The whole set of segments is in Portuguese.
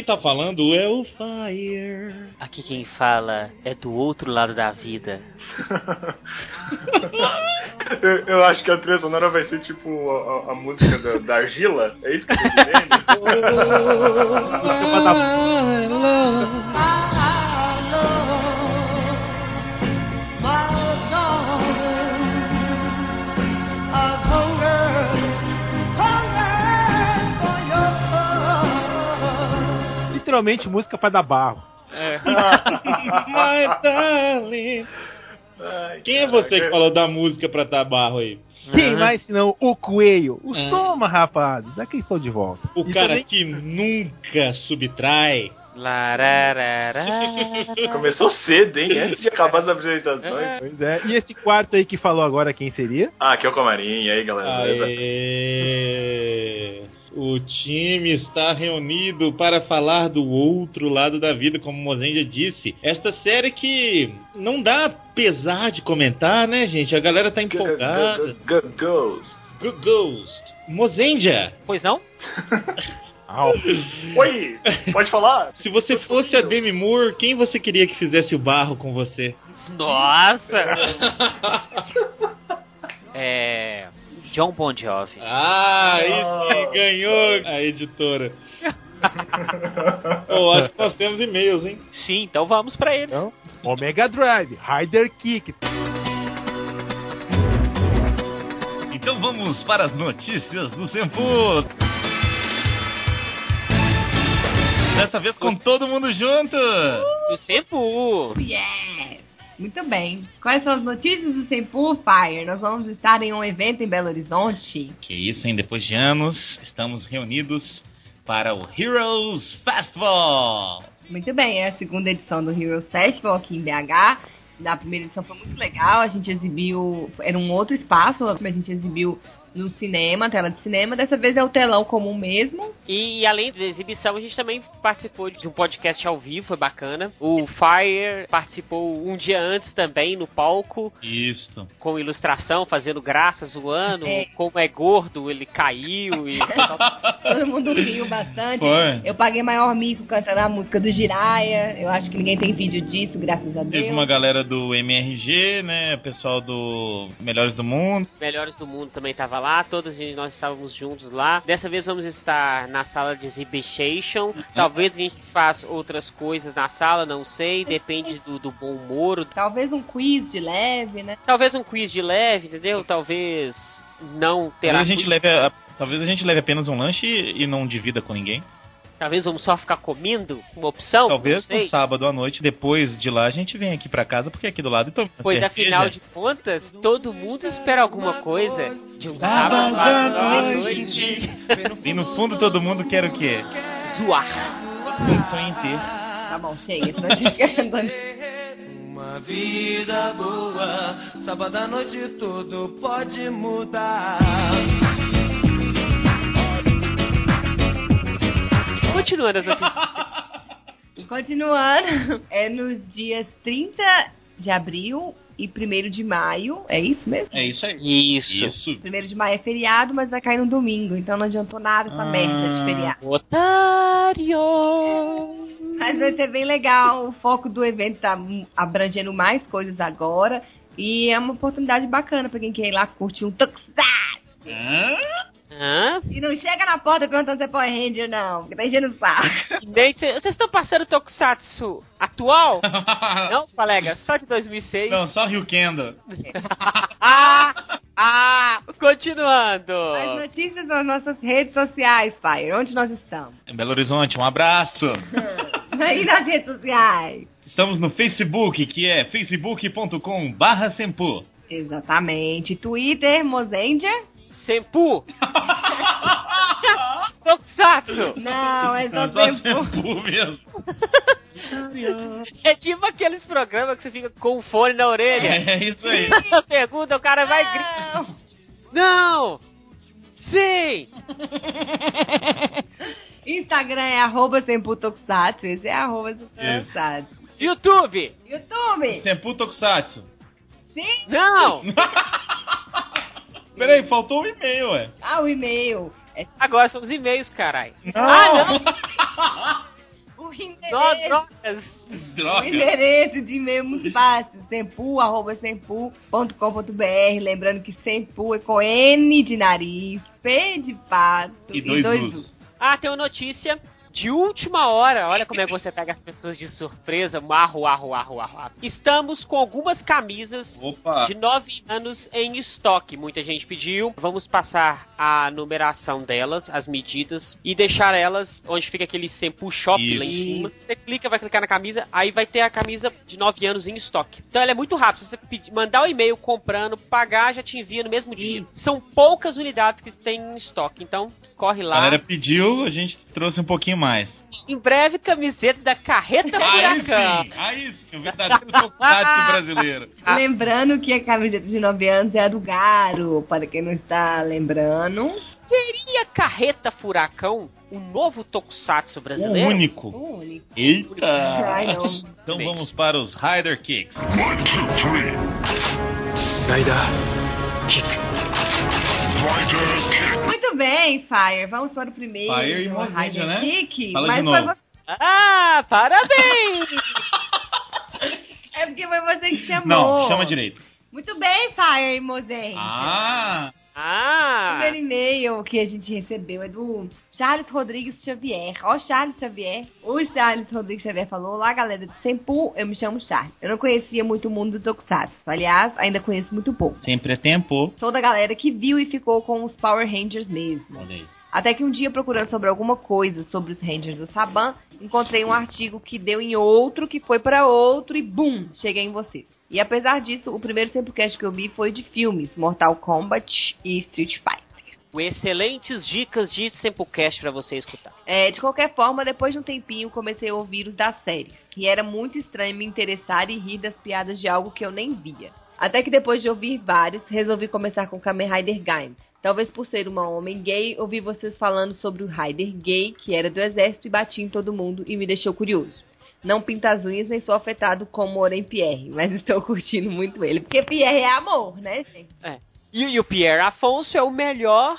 quem tá falando é o Fire. Aqui quem fala é do outro lado da vida. eu, eu, acho que a trilha sonora vai ser tipo a, a música da, da, argila. É isso que eu tô dizendo? literalmente música para dar barro. É. My darling. Ai, Quem é você que falou da música pra dar barro aí? Quem uhum. mais senão o Coelho? O uhum. Soma, rapazes. Aqui estou de volta. O e cara também... que nunca subtrai. Começou cedo, hein? Antes de acabar as apresentações. É. Pois é. E esse quarto aí que falou agora, quem seria? Ah, aqui é o Comarim. E aí, galera? Beleza? O time está reunido para falar do outro lado da vida, como o Mozenja disse. Esta série que não dá pesar de comentar, né, gente? A galera tá empolgada. Ghost. Ghost. Mozenja. Pois não? Oi, pode falar? Se você fosse a Demi Moore, quem você queria que fizesse o barro com você? Nossa! é. John Bon Jovi. Ah, isso ganhou a editora. oh, acho que nós temos e-mails, hein? Sim, então vamos para eles. Então, Omega Drive, Rider Kick. Então vamos para as notícias do Senpu. Dessa vez com todo mundo junto. O Senpu. Yeah. Muito bem. Quais são as notícias do Sempur Fire? Nós vamos estar em um evento em Belo Horizonte. Que isso, hein? Depois de anos, estamos reunidos para o Heroes Festival. Muito bem, é a segunda edição do Heroes Festival aqui em BH. Na primeira edição foi muito legal, a gente exibiu, era um outro espaço, a gente exibiu no cinema, tela de cinema. Dessa vez é o telão comum mesmo. E, além da exibição, a gente também participou de um podcast ao vivo, foi bacana. O Fire participou um dia antes também no palco. Isso. Com ilustração, fazendo graça, zoando. É. Como é gordo, ele caiu e. Todo mundo riu bastante. Foi. Eu paguei maior mico cantando a música do Jiraya. Eu acho que ninguém tem vídeo disso, graças a Deus. Teve uma galera do MRG, né? Pessoal do Melhores do Mundo. Melhores do Mundo também tava lá, todos nós estávamos juntos lá. Dessa vez vamos estar na sala de exhibition. Talvez a gente faça outras coisas na sala, não sei, depende do, do bom humor. Talvez um quiz de leve, né? Talvez um quiz de leve, entendeu? Talvez não terá. Talvez a gente leve, a, talvez a gente leve apenas um lanche e não divida com ninguém. Talvez vamos só ficar comendo? Uma opção? Talvez no sábado à noite, depois de lá, a gente vem aqui pra casa, porque é aqui do lado então. Pois afinal de contas, todo mundo espera alguma coisa de um sábado à noite. e no fundo todo mundo quer o quê? Zoar. Um sonho em ter. Tá bom, chega, isso vai Uma vida boa, sábado à noite tudo pode mudar. Continuando as notícias. Continuando, é nos dias 30 de abril e 1 de maio. É isso mesmo? É isso aí. Isso. isso. 1 de maio é feriado, mas vai cair no domingo, então não adiantou nada essa ah, merda de feriado. Otário! Mas vai ser bem legal. O foco do evento tá abrangendo mais coisas agora. E é uma oportunidade bacana pra quem quer ir lá curtir um Tokusatsu. Hã? E não chega na porta perguntando se é Power Ranger, não, porque tá enchendo o saco. Vocês estão passando Tokusatsu atual? não, colega, só de 2006. Não, só Rio Kendo. ah, ah, continuando. As notícias nas nossas redes sociais, Fire, onde nós estamos? Em Belo Horizonte, um abraço. e nas redes sociais? Estamos no Facebook, que é facebook.com barra Exatamente. Twitter, Mozenger. Sempu! Tokusatsu! Não, é só, é só Sempu mesmo. é tipo aqueles programas que você fica com o fone na orelha. É, isso aí. pergunta, o cara vai gritar. Não! Sim! Instagram é arroba Sempu Tokusatsu. Esse é arroba Tokusatsu. YouTube! YouTube! Sempu Tokusatsu. Sim? Não! Peraí, faltou o e-mail, ué. Ah, o e-mail. É... Agora são os e-mails, caralho. Ah, não! Só endereço, drogas. o Droga. endereço de e-mail é muito fácil. Sempu, arroba sempu.com.br. Lembrando que sempu é com N de nariz, P de pato E dois U's. Ah, tem uma notícia de última hora. Olha como é que você pega as pessoas de surpresa. Marro, arro, arro, arro. arro. Estamos com algumas camisas Opa. de 9 anos em estoque. Muita gente pediu. Vamos passar a numeração delas, as medidas, e deixar elas onde fica aquele Sempu Shop lá em cima. Você clica, vai clicar na camisa, aí vai ter a camisa de 9 anos em estoque. Então ela é muito rápida. Se você pedir- mandar o e-mail comprando, pagar, já te envia no mesmo dia. São poucas unidades que tem em estoque. Então, corre A lá. galera pediu, a gente trouxe um pouquinho mais. Em breve, camiseta da Carreta Aí Furacão. sim, aí sim, o verdadeiro brasileiro. Lembrando que a camiseta de 9 anos é a do Garo, para quem não está lembrando. Seria Carreta Furacão o novo Tokusatsu O brasileiro? único. O único. Eita! Ai. Então vamos para os Rider Kicks. Muito bem, Fire. Vamos para o primeiro. Fire e Rider né? Kick. Fala Mas de novo. você- Ah, parabéns! É porque foi você que chamou. Não, chama direito. Muito bem, Fire e Mozen. Ah! O Ah, primeiro e-mail que a gente recebeu é do Charles Rodrigues Xavier. Ó, Charles Xavier. O Charles Rodrigues Xavier falou: Olá, galera de Sempu, eu me chamo Charles. Eu não conhecia muito o mundo do Tokusatsu. Aliás, ainda conheço muito pouco. Sempre é tempo. Toda a galera que viu e ficou com os Power Rangers mesmo. Olha aí. Até que um dia, procurando sobre alguma coisa sobre os Rangers do Saban, encontrei um artigo que deu em outro, que foi para outro e bum, cheguei em vocês. E apesar disso, o primeiro Sempocast que eu vi foi de filmes, Mortal Kombat e Street Fighter. excelentes dicas de Sempocast pra você escutar. É, de qualquer forma, depois de um tempinho, comecei a ouvir os das séries. E era muito estranho me interessar e rir das piadas de algo que eu nem via. Até que depois de ouvir vários, resolvi começar com Kamen Rider Gaim. Talvez por ser uma homem gay, ouvi vocês falando sobre o Rider gay, que era do exército e batia em todo mundo e me deixou curioso. Não pinta as unhas nem sou afetado como Oren Pierre, mas estou curtindo muito ele. Porque Pierre é amor, né, gente? E, e o Pierre Afonso é o melhor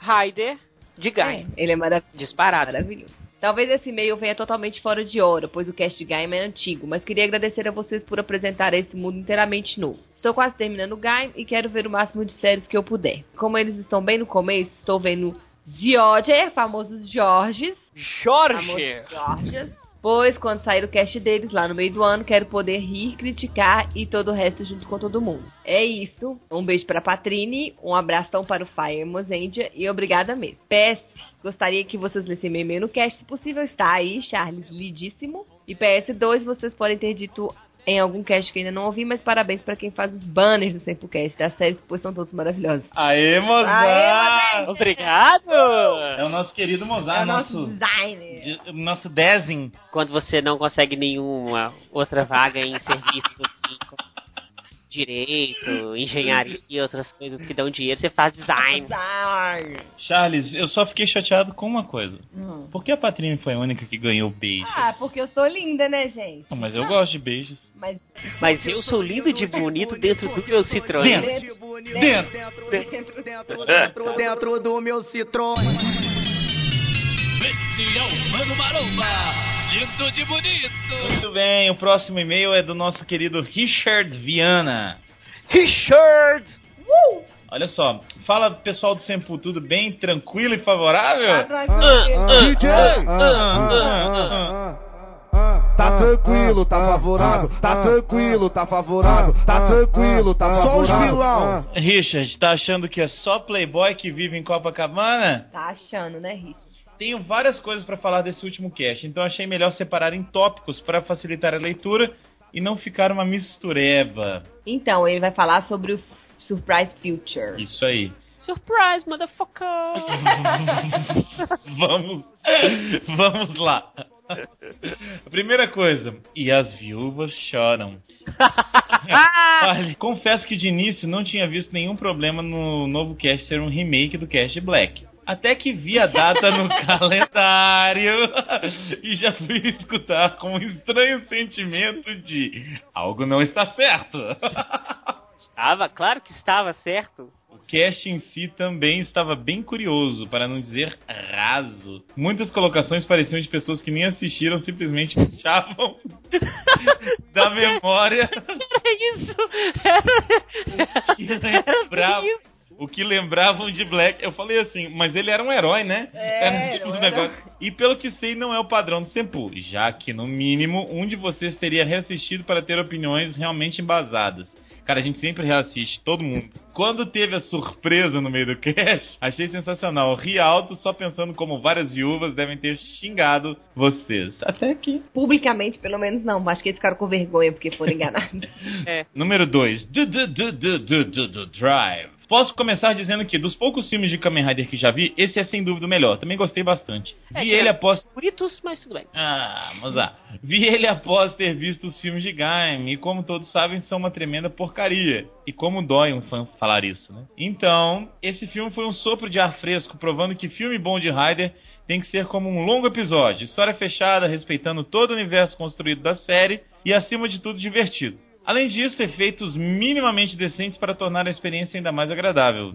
Rider de Gaia. É, ele é maravilhoso. Disparado. Maravilhoso. Talvez esse e-mail venha totalmente fora de hora, pois o cast Gaim é antigo, mas queria agradecer a vocês por apresentar esse mundo inteiramente novo. Estou quase terminando o Gaim e quero ver o máximo de séries que eu puder. Como eles estão bem no começo, estou vendo George, famosos Georges, Jorge! famosos Georges, pois quando sair o cast deles lá no meio do ano, quero poder rir, criticar e todo o resto junto com todo mundo. É isso. Um beijo para Patrine, um abração para o Fire Mozendia e obrigada mesmo. PS, gostaria que vocês lessem meu e-mail no cast, se possível está aí, Charles, lidíssimo. E PS2, vocês podem ter dito em algum cast que ainda não ouvi, mas parabéns para quem faz os banners do Sempocast das séries, pois são todos maravilhosos. Aê, Mozart! Aê, Obrigado! É o nosso querido É Mozart, o nosso nosso, designer. de- nosso desenho. Quando você não consegue nenhuma outra vaga em assim, como direito, engenharia e outras coisas que dão dinheiro, você faz design. Charles, eu só fiquei chateado com uma coisa. Hum. Por que a Patrine foi a única que ganhou beijos? Ah, porque eu sou linda, né, gente? Não, Mas eu gosto de beijos. Mas Mas eu sou lindo de bonito dentro do meu Citroën. Dentro. Dentro. Dentro, dentro, dentro, dentro do meu Citroën. Esse é o Mano Maromba, lindo de bonito. Muito bem, o próximo e-mail é do nosso querido Richard Viana. Richard! Olha só, fala pessoal do Sempu, tudo bem? Tranquilo e favorável? DJ! Tá tranquilo, tá favorável. Tá tranquilo, tá favorável. Tá tranquilo, tá favorável. Só os vilão. Richard, tá achando que é só playboy que vive em Copacabana? Tá achando, né, Rich? Tenho várias coisas pra falar desse último cast, então achei melhor separar em tópicos para facilitar a leitura e não ficar uma mistureba. Então, ele vai falar sobre o Surprise Future. Isso aí. Surprise, motherfucker! Vamos, vamos lá. A primeira coisa, e as viúvas choram. Confesso que de início não tinha visto nenhum problema no novo cast ser um remake do cast Black. Até que vi a data no calendário e já fui escutar com um estranho sentimento de algo não está certo. Estava, claro que estava certo. O cast em si também estava bem curioso, para não dizer raso. Muitas colocações pareciam de pessoas que nem assistiram, simplesmente puxavam da memória Era isso! o que lembravam, o que lembravam de Black. Eu falei assim, mas ele era um herói, né? É, era um tipo de não era. negócio. E pelo que sei, não é o padrão do Senpu, já que no mínimo um de vocês teria reassistido para ter opiniões realmente embasadas. Cara, a gente sempre reassiste, todo mundo. Quando teve a surpresa no meio do cast, achei sensacional. Ri alto só pensando como várias viúvas devem ter xingado vocês. Até aqui. Publicamente, pelo menos não. Acho que eles ficaram com vergonha porque foram enganados. Número 2. Drive. Posso começar dizendo que, dos poucos filmes de Kamen Rider que já vi, esse é sem dúvida o melhor. Também gostei bastante. É, Vi ele após. Bonitos, mas tudo bem. Ah, vamos lá. Vi ele após ter visto os filmes de Gaim, e como todos sabem, são uma tremenda porcaria. E como dói um fã falar isso, né? Então, esse filme foi um sopro de ar fresco, provando que filme bom de Rider tem que ser como um longo episódio, história fechada, respeitando todo o universo construído da série e, acima de tudo, divertido. Além disso, efeitos minimamente decentes para tornar a experiência ainda mais agradável.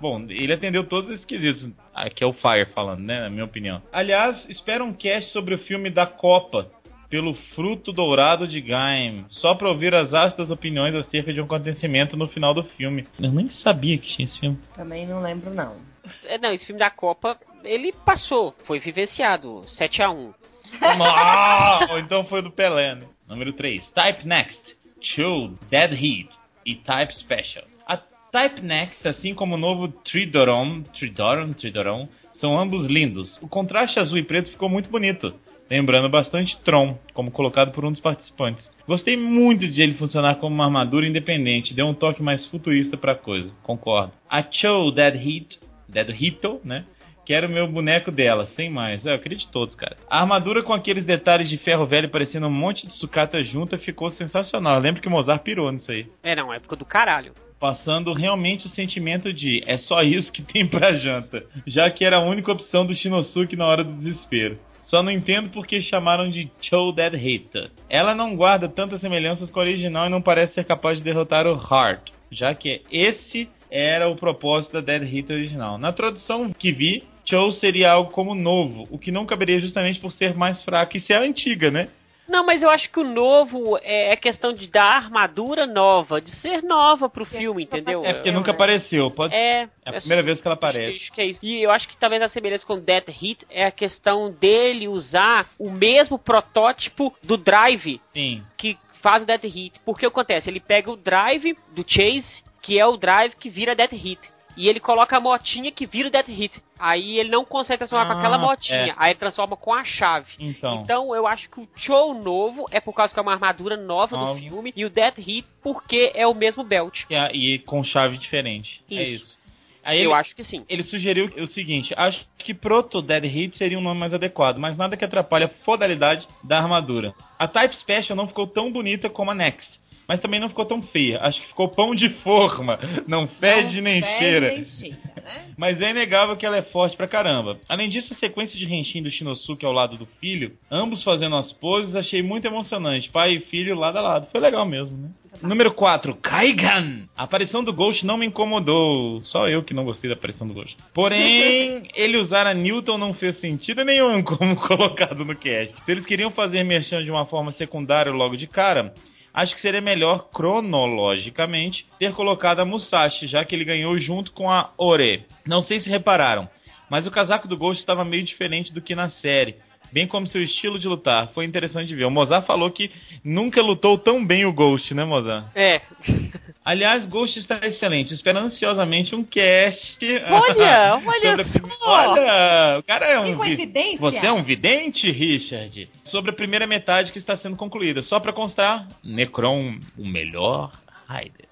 Bom, ele atendeu todos esses quesitos. Aqui é o Fire falando, né? Na minha opinião. Aliás, espero um cast sobre o filme da Copa. Pelo fruto dourado de Gaim. Só pra ouvir as ácidas opiniões acerca de um acontecimento no final do filme. Eu nem sabia que tinha esse filme. Também não lembro, não. É, não, esse filme da Copa, ele passou, foi vivenciado, 7x1. Ah, ou então foi do Pelé, né? Número 3. Type Next. Chill, Dead Heat e Type Special. A Type Next, assim como o novo Tridoron, Tridoron, Tridoron, são ambos lindos. O contraste azul e preto ficou muito bonito, lembrando bastante Tron, como colocado por um dos participantes. Gostei muito de ele funcionar como uma armadura independente, deu um toque mais futurista pra coisa, concordo. A Cho Dead Heat, Dead Hito, né? Quero meu boneco dela, sem mais. É, eu de todos, cara. A armadura com aqueles detalhes de ferro velho parecendo um monte de sucata junta ficou sensacional. Eu lembro que o Mozart pirou nisso aí. É, não, época do caralho. Passando realmente o sentimento de é só isso que tem pra janta, já que era a única opção do Shinosuke na hora do desespero. Só não entendo porque chamaram de Cho Dead Hita. Ela não guarda tantas semelhanças com a original e não parece ser capaz de derrotar o Heart, já que esse era o propósito da Dead Hit original. Na tradução que vi, Cho seria algo como novo, o que não caberia justamente por ser mais fraco e ser a antiga, né? Não, mas eu acho que o novo é é questão de dar armadura nova, de ser nova pro filme, entendeu? É porque nunca apareceu, pode É, É a primeira vez que ela aparece. acho que é isso. E eu acho que talvez a semelhança com Death Hit é a questão dele usar o mesmo protótipo do Drive Sim. que faz o Death Hit. Porque acontece? Ele pega o Drive do Chase, que é o Drive que vira Death Hit. E ele coloca a motinha que vira o Death Hit. Aí ele não consegue transformar com Ah, aquela motinha. é. Aí ele transforma com a chave. Então. Então eu acho que o Cho novo é por causa que é uma armadura nova do filme. E o Death Hit porque é o mesmo belt. E, com chave diferente. É Isso. isso. Aí eu ele, acho que sim. ele sugeriu o seguinte: acho que Proto Dead Hit seria um nome mais adequado, mas nada que atrapalhe a fodalidade da armadura. A Type Special não ficou tão bonita como a Next, mas também não ficou tão feia. Acho que ficou pão de forma, não fede Não nem fede cheira. nem cheira, né? Mas é inegável que ela é forte pra caramba. Além disso, a sequência de Henshin do Shinosuke ao lado do filho, ambos fazendo as poses, achei muito emocionante. Pai e filho lado a lado. Foi legal mesmo, né? Número 4, Kaigan. A aparição do Ghost não me incomodou. Só eu que não gostei da aparição do Ghost. Porém, ele usar a Newton não fez sentido nenhum, como colocado no cast. Se eles queriam fazer merchan de uma forma secundária logo de cara, acho que seria melhor, cronologicamente, ter colocado a Musashi, já que ele ganhou junto com a Ore. Não sei se repararam, mas o casaco do Ghost estava meio diferente do que na série. Bem como seu estilo de lutar. Foi interessante de ver. O Mozart falou que nunca lutou tão bem o Ghost, né, Mozart? É. Aliás, Ghost está excelente. Espero ansiosamente um cast. Olha, olha sobre só. Olha, o cara é um. vi- coincidência. Você é um vidente, Richard? Sobre a primeira metade que está sendo concluída. Só pra constar, Necron, o melhor Raider.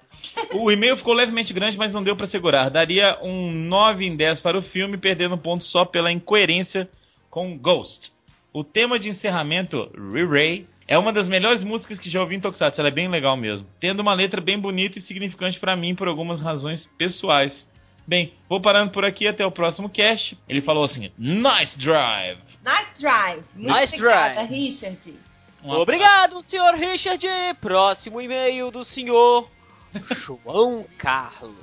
O e-mail ficou levemente grande, mas não deu pra segurar. Daria um 9 em 10 para o filme, perdendo ponto só pela incoerência com Ghost. O tema de encerramento, Re-Ray, é uma das melhores músicas que já ouvi em Tokusatsu. Ela é bem legal mesmo. Tendo uma letra bem bonita e significante pra mim por algumas razões pessoais. Bem, vou parando por aqui até o próximo cast. Ele falou assim: Nice drive! Nice drive. Muito Nice obrigada, drive. Richard. Um. Obrigado, senhor Richard. Próximo e-mail do senhor João Carlos.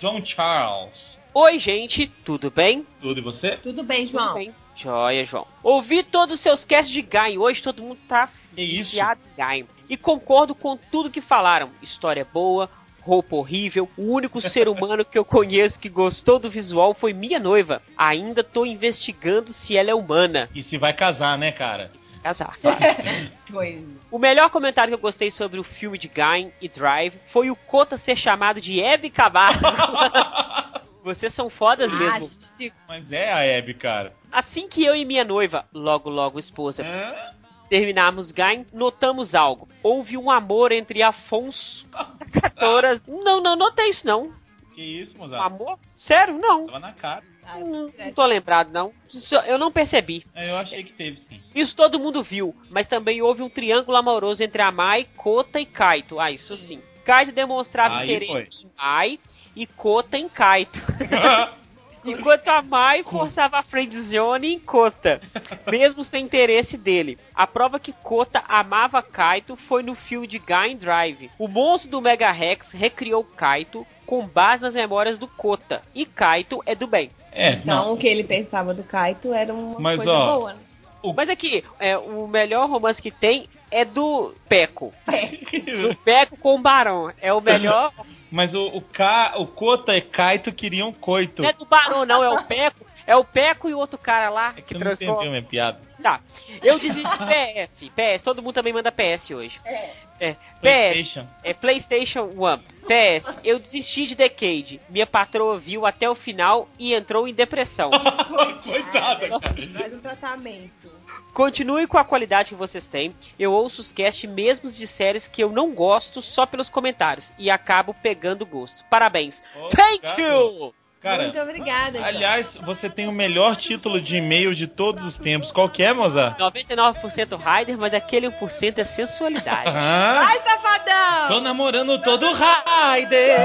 João Charles. Oi, gente, tudo bem? Tudo e você? Tudo bem, Tudo João? bem. Joia, João. Ouvi todos os seus casts de Gain. Hoje todo mundo tá viciado em Gain. E concordo com tudo que falaram. História boa, roupa horrível. O único ser humano que eu conheço que gostou do visual foi minha noiva. Ainda tô investigando se ela é humana. E se vai casar, né, cara? Casar, claro. O melhor comentário que eu gostei sobre o filme de Gain e Drive foi o Kota ser chamado de Hebe Camargo. Vocês são fodas mesmo. Acho Mas é a Abby, cara. Assim que eu e minha noiva, logo logo esposa, É? terminamos Gain, notamos algo. Houve um amor entre Afonso Catoras. Não, não notei isso não. Que isso, Um Mozart? amor? Sério? Não. Tava na cara. Não, não tô lembrado não. Isso Eu não percebi. É, Eu achei que teve, sim. Isso todo mundo viu, mas também houve um triângulo amoroso entre a Mai, Kota e Kaito. Ah, isso sim. Kaito demonstrava Aí interesse em Mai e Kota em Kaito. Enquanto a Mai forçava a friendzone em Kota, mesmo sem interesse dele. A prova que Kota amava Kaito foi no filme de Gain Drive. O monstro do Mega Rex recriou Kaito com base nas memórias do Kota, e Kaito é do bem. É, Então, não. o que ele pensava do Kaito era uma Mas, coisa ó, boa. né? Mas aqui, é, o melhor romance que tem é do Peco. Do Peco com o Barão. É o melhor. Mas o, o, Ka, o Kota e Kaito queriam coito. Não é do Barão, não, é o Peco. É o Peco e o outro cara lá que Eu não entendi transforma. minha piada. Tá. Eu desisti PS. PS. Todo mundo também manda PS hoje. É. PS. PlayStation. É PlayStation One. PS. Eu desisti de Decade. Minha patroa viu até o final e entrou em depressão. Coitada, cara. Faz um tratamento. Continue com a qualidade que vocês têm. Eu ouço os cast mesmo de séries que eu não gosto só pelos comentários e acabo pegando gosto. Parabéns. Thank Obrigado. you! Muito Cara, obrigada. João. aliás, você tem o melhor título de e-mail de todos os tempos. Qual que é, Mozart? 99% Rider, mas aquele 1% é sensualidade. Ah, Ai, safadão! tô namorando todo Raider.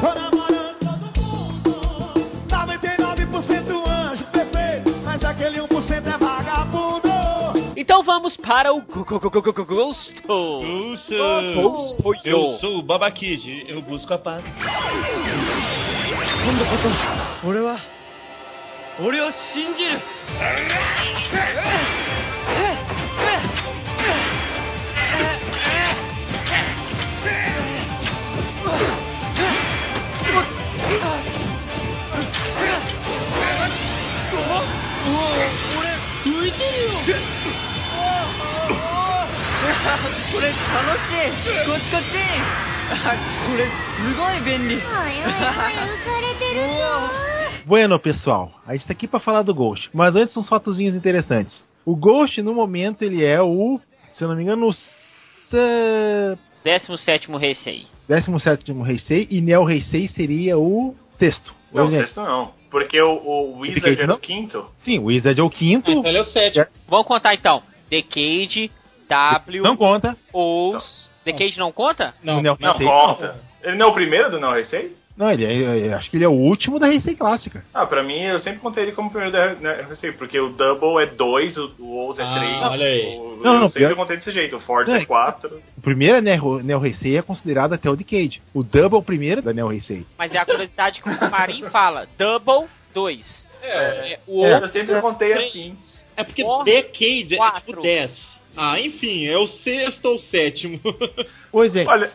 Tô namorando todo mundo. 99% anjo mas aquele 1% é vagabundo. Então vamos para o Gu- Gu- Gu- Gu- Gu- Gu- Gosto. Eu sou, Gosto. eu sou o Babakid. Eu busco a paz. 俺は俺を信じる 浮いてるよこれ楽しいこっちこっちあこれすごい便利 Bueno, pessoal, a gente tá aqui pra falar do Ghost, mas antes uns fatozinhos interessantes. O Ghost, no momento, ele é o, se eu não me engano, o se- 17 Heisei. 17 Heisei e Neo Heisei seria o sexto. Não, Hoje é- sexto não. Porque o, o Wizard Decade, é não? o quinto. Sim, o Wizard é o quinto. Então ele é o sétimo. Vamos contar então. Decade, W, Não conta. Os. Decade não conta? o Neo Não, Heisei. conta. Ele não é o primeiro do Não Heisei? Não, ele é, eu acho que ele é o último da Heisei clássica. Ah, pra mim, eu sempre contei ele como o primeiro da Não Heisei, porque o Double é 2, o, o Oz é Ah, 3. olha aí. O, Não, eu não, sempre pior- contei desse jeito. O Force Não, é 4. O primeiro Neo, Neo Heisei é considerado até o Decade. O Double é o primeiro da Neo Heisei. Mas é a curiosidade que o Marim fala. Double 2. É, O É. eu sempre contei três. assim. É porque Porra, Decade é quatro. tipo 10. Ah, enfim, é o sexto ou sétimo. Pois bem, Olha,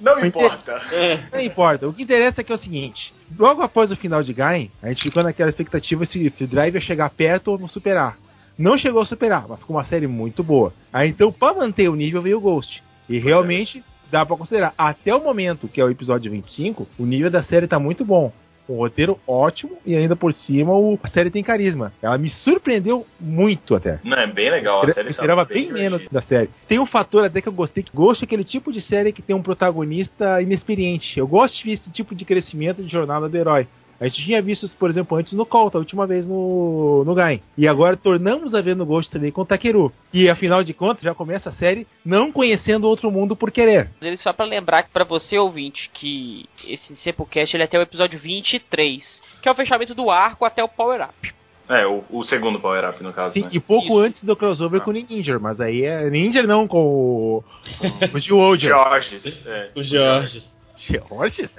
não importa. é. não importa. O que interessa é que é o seguinte: logo após o final de Gain, a gente ficou naquela expectativa se, se o Drive ia chegar perto ou não superar. Não chegou a superar, mas ficou uma série muito boa. Aí então, pra manter o nível, veio o Ghost. E realmente dá pra considerar. Até o momento, que é o episódio 25, o nível da série tá muito bom. Um roteiro ótimo e ainda por cima o, a série tem carisma. Ela me surpreendeu muito até. Não, é bem legal. A Eu série tá esperava bem menos divertida. da série. Tem um fator até que eu gostei, que Ghost é aquele tipo de série que tem um protagonista inexperiente. Eu gosto de ver esse tipo de crescimento de jornada do herói. A gente tinha visto isso, por exemplo, antes no Colta, a última vez no, no Gain. E agora tornamos a ver no Ghost também com o Takeru. E afinal de contas, já começa a série não conhecendo outro mundo por querer. Ele só pra lembrar que pra você ouvinte que esse Sepulcast ele é até o episódio 23, que é o fechamento do arco até o Power Up. É, o, o segundo Power Up, no caso, Sim, né? e pouco Isso. antes do crossover com o Ninja, mas aí é Ninja não com o, o Gil Olger. Georges. É. O Jorge. Georges?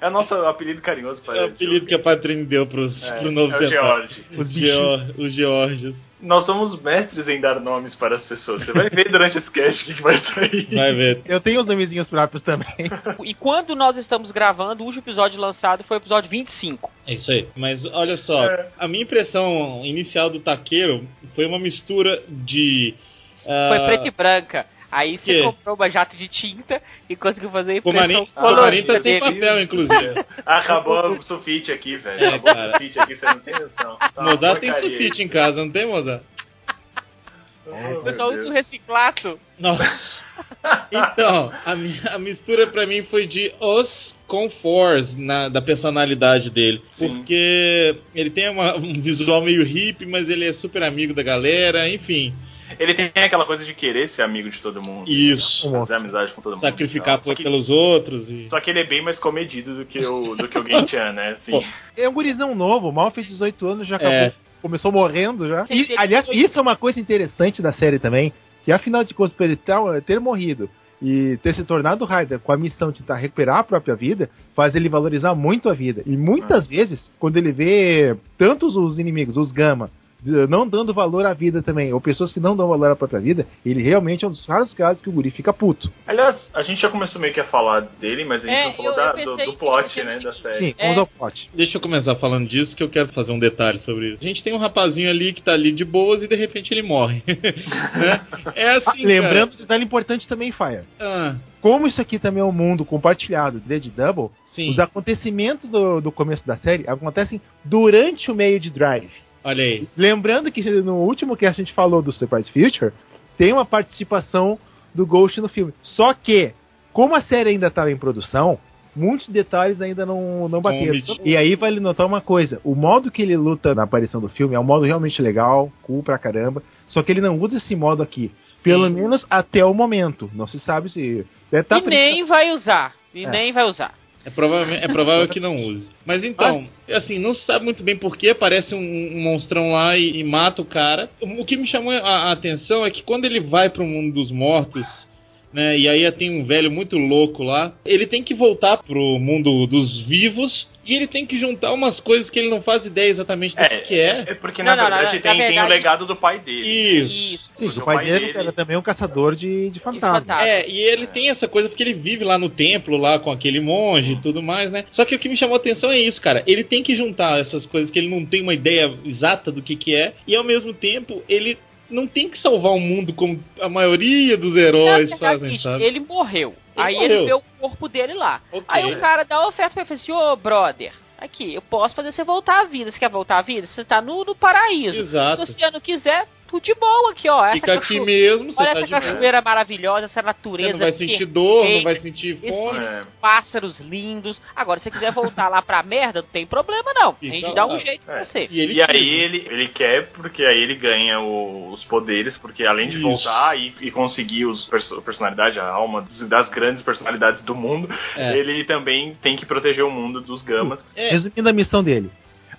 é nosso apelido carinhoso para É o apelido que a Patrícia deu pros, É, pro novo é o. George. Os Geor- Georges. Nós somos mestres em dar nomes para as pessoas. Você vai ver durante esse cast o que que vai sair. Vai ver. Eu tenho os nomezinhos próprios também. E quando nós estamos gravando, o último episódio lançado foi o episódio 25. É isso aí. Mas olha só, É. a minha impressão inicial do Taqueiro foi uma mistura de. ah, Foi preto e branca. Aí você comprou uma jato de tinta e conseguiu fazer O impressão o Marim tá colorida sem papel, inclusive. Acabou o sulfite aqui, velho. É, Acabou o cara. sulfite aqui, você não tem noção. Tá Mozart tem sulfite em casa, não tem, Mozart? Oh, O pessoal meu usa o Deus. reciclato. Nossa. Então, a, mi- a mistura pra mim foi de os com force na, da personalidade dele. Sim. Porque ele tem uma- um visual meio hippie, mas ele é super amigo da galera, enfim. Ele tem aquela coisa de querer ser amigo de todo mundo. Isso. Fazer amizade com todo mundo. Sacrificar Então, só, que, pelos outros e. só que ele é bem mais comedido do que o, do que o Gentian, né? Assim. Pô, É um gurizão novo, mal fez 18 anos, já acabou. É. Começou morrendo já. E, aliás, isso é uma coisa interessante da série também. Que afinal de contas, pra ele ter morrido e ter se tornado Raider com a missão de tentar recuperar a própria vida, faz ele valorizar muito a vida. E muitas vezes, quando ele vê tantos os inimigos, os Gama, não dando valor à vida também, ou pessoas que não dão valor à própria vida, ele realmente é um dos raros casos que o guri fica puto. Aliás, a gente já começou meio que a falar dele, mas a gente É, não falou eu- da- eu do, do plot, né, é da série. Sim, vamos É. ao plot. Deixa eu começar falando disso, que eu quero fazer um detalhe sobre isso. A gente tem um rapazinho ali que tá ali de boas e de repente ele morre. né? É Ah, assim. lembrando, detalhe importante também, Fire. Ah, Como isso aqui também é um mundo compartilhado de Dead Double, sim. Os acontecimentos do, do começo da série acontecem durante o meio de Drive. Olha aí. Lembrando que no último que a gente falou do Surprise Future, tem uma participação do Ghost no filme. Só que, como a série ainda estava em produção, muitos detalhes ainda não, não bateram. E aí vale notar uma coisa: o modo que ele luta na aparição do filme é um modo realmente legal, cool pra caramba. Só que ele não usa esse modo aqui. Pelo Sim. menos até o momento. Não se sabe se. Deve tá e nem vai usar. E É. nem vai usar. É provável, é provável que não use. Mas então, assim, não se sabe muito bem porquê, aparece um, um monstrão lá e, e mata o cara. O, o que me chamou a, a atenção é que quando ele vai pro mundo dos mortos, né, e aí tem um velho muito louco lá, ele tem que voltar pro mundo dos vivos e ele tem que juntar umas coisas que ele não faz ideia exatamente do que que é. É porque, Não, na não, não, verdade, na tem, tem o verdade- legado do pai dele. Isso. Isso. Sim, o pai, pai dele, dele- era também um caçador de, de fantasmas. É, e ele tem essa coisa porque ele vive lá no templo, lá com aquele monge e tudo mais, né? Só que o que me chamou a atenção é isso, cara. Ele tem que juntar essas coisas que ele não tem uma ideia exata do que que é, e ao mesmo tempo ele não tem que salvar o mundo como a maioria dos heróis verdade, fazem, sabe? ele morreu. Ele aí morreu. ele vê o corpo dele lá. Ok. Aí o cara dá uma oferta pra ele e assim, ô brother, aqui, eu posso fazer você voltar à vida. Você quer voltar à vida? Você tá no, no paraíso. Exato. Se você não quiser, tudo de boa aqui, ó. Essa Fica aqui mesmo, você Olha tá essa de boa. cachoeira maravilhosa, essa Você natureza. não vai sentir perfeita, dor, não vai sentir fome. É. pássaros lindos. Agora, se você quiser voltar lá pra merda, não tem problema não. A gente dá um jeito pra É. você. E ele E aí ele, ele quer, porque aí ele ganha o- os poderes, porque além de Isso. voltar e, e conseguir os perso- a personalidade, a alma dos- das grandes personalidades do mundo, É. ele também tem que proteger o mundo dos gamas. É. Resumindo a missão dele.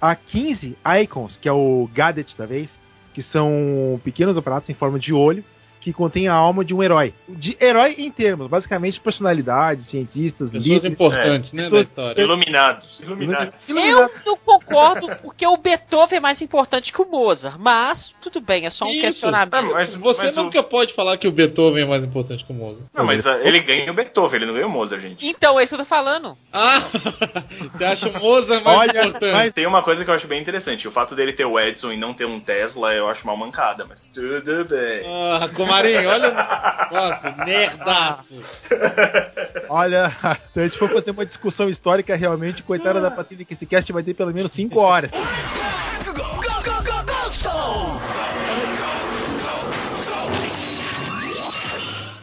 Há 15 icons, que é o Gadget da vez, que são pequenos aparatos em forma de olho, que contém a alma de um herói. De herói em termos, basicamente personalidades, cientistas, Pessoas líderes. importantes, né, pessoas- da história. Iluminados. Iluminados. Eu não concordo porque o Beethoven é mais importante que o Mozart, mas tudo bem, é só um Isso. questionamento. Ah, mas- Você mas o- nunca pode falar que o Beethoven é mais importante que o Mozart. Não, mas ah, ele ganha o Beethoven, ele não ganha o Mozart, gente. Então, é isso que eu tô falando. Ah! Você acha o Mozart mais Olha, importante? mas- Tem uma coisa que eu acho bem interessante. O fato dele ter o Edson e não ter um Tesla, eu acho mal mancada, mas tudo bem. Ah, Comarim, olha. Nossa, nerdaço. Olha, se a gente for fazer uma discussão histórica, realmente, coitada da Patrícia, que esse cast vai ter pelo menos 5 horas.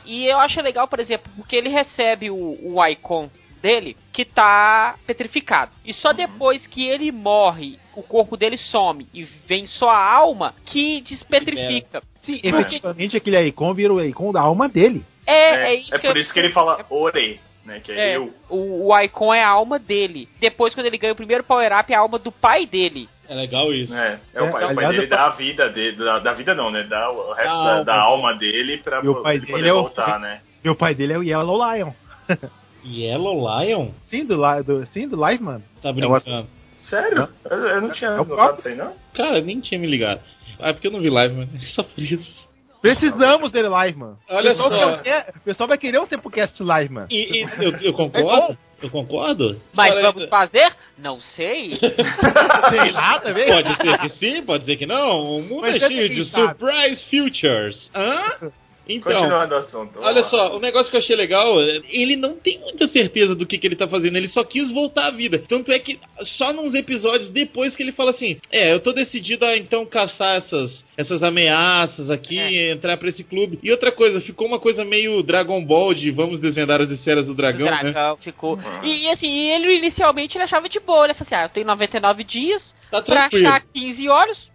E eu acho legal, por exemplo, porque ele recebe o, o icon dele que tá petrificado. E só depois que ele morre, o corpo dele some e vem só a alma que despetrifica. Sim, efetivamente, aquele icon vira o icon da alma dele. É, é, isso é que por eu- isso que ele fala ore, né? Que é, É, eu. o, o Icon é a alma dele. Depois, quando ele ganha o primeiro Power Up, é a alma do pai dele. É legal isso. É, é, o É, pai, o pai aliás, dele o pai- dá a vida dele, da, da vida não, né? Dá o resto Da da, alma. da alma dele pra o pai ele dele poder é o- voltar, né? E o pai dele é o Yellow Lion. Yellow Lion? Sim, do, do, sim, do Live, mano. Tá brincando. Sério? Eu, eu não tinha É o notado isso aí, não? Cara, eu nem tinha me ligado. Ah, é porque eu não vi live, mano. Só por isso. Precisamos dele live, mano. Olha pessoal só. quer- o pessoal vai querer um Tempocast live, mano. E, e eu, eu É concordo. Eu concordo. Mas Olha, vamos fazer? Não sei. Sei lá também. Pode ser que sim, pode ser que não. O mundo Mas é cheio de sabe. surprise futures. Hã? Então, Continuando o assunto. olha lá. só, o negócio que eu achei legal, ele não tem muita certeza do que, que ele tá fazendo, ele só quis voltar à vida. Tanto é que só nos episódios depois que ele fala assim: É, eu tô decidido a então caçar essas, essas ameaças aqui, entrar pra esse clube. E outra coisa, ficou uma coisa meio Dragon Ball de vamos desvendar as esferas do dragão, o né? dragão ficou. E, e, assim, ele inicialmente ele achava de boa. Ele falou assim: ah, eu tenho 99 dias Tá pra achar 15 olhos.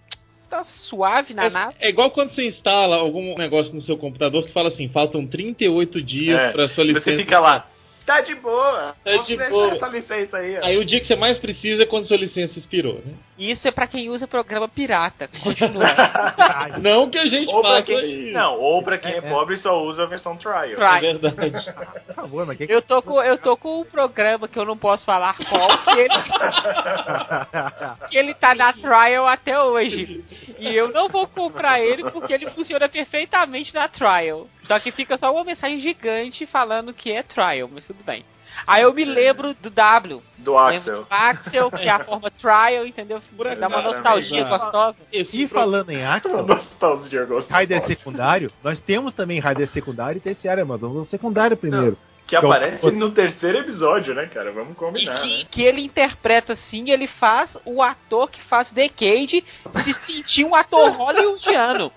Tá suave na nave. É, é igual quando você instala algum negócio no seu computador que fala assim, faltam 38 dias É, pra sua licença. Você fica lá. Tá de boa. Tá Vamos de deixar boa. essa licença aí, ó. Aí o dia que você mais precisa é quando sua licença expirou, né? Isso é pra quem usa programa pirata. Continua. Não que a gente Ou faça quem, isso. não, ou pra quem é, pobre só usa a versão trial. É Try. verdade. Por favor, mas que Eu tô, com, eu tô com um programa que eu não posso falar qual, que ele, que ele tá na trial até hoje. E eu não vou comprar ele porque ele funciona perfeitamente na trial. Só que fica só uma mensagem gigante falando que é trial, mas tudo bem. Aí eu me lembro do W. Do Axel. do Axel, que é a forma trial, entendeu? Dá uma nostalgia Exato. gostosa. E falando em Axel, Nostalgia gostosa. Rider secundário, nós temos também Rider secundário e terciário, mas vamos ao secundário primeiro. Que aparece no terceiro episódio, né, cara? Vamos E combinar, que, né? que ele interpreta assim, ele faz o ator que faz The Cage se sentir um ator hollywoodiano.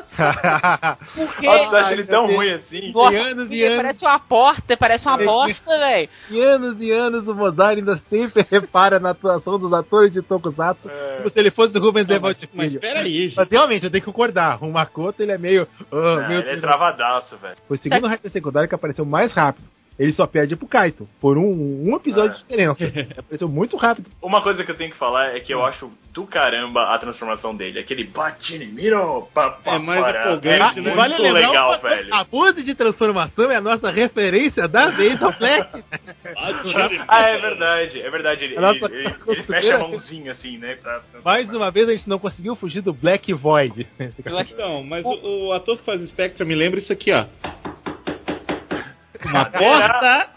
Porque. Nossa, você acha ele tão ruim assim? Nossa, anos e anos. parece uma porta, parece uma É, bosta, velho. E anos e anos o Mozart ainda sempre repara na atuação dos atores de Tokusatsu É. como se ele fosse o Rubens Não, Evald mas, mas Filho. peraí, gente. Mas realmente, eu tenho que concordar. O Makoto, ele é meio... oh, Não, ele é Deus. travadaço, velho. Foi o segundo Rider secundário que apareceu mais rápido. Ele só perde pro Kaito, por um, um episódio É. de diferença. Apareceu muito rápido. Uma coisa que eu tenho que falar é que eu acho do caramba a transformação dele. Aquele Batine Miro, papá, É mais para. empolgante, é né? muito legal, uma velho. A pose de transformação é a nossa referência da vez do Flash. Ah, é verdade, é verdade. Ele, ele- ele- ele fecha a mãozinha assim, né? Mais uma vez a gente não conseguiu fugir do Black Void. Não, mas o, o ator que faz o Spectre me lembra isso aqui, ó. Uma porta.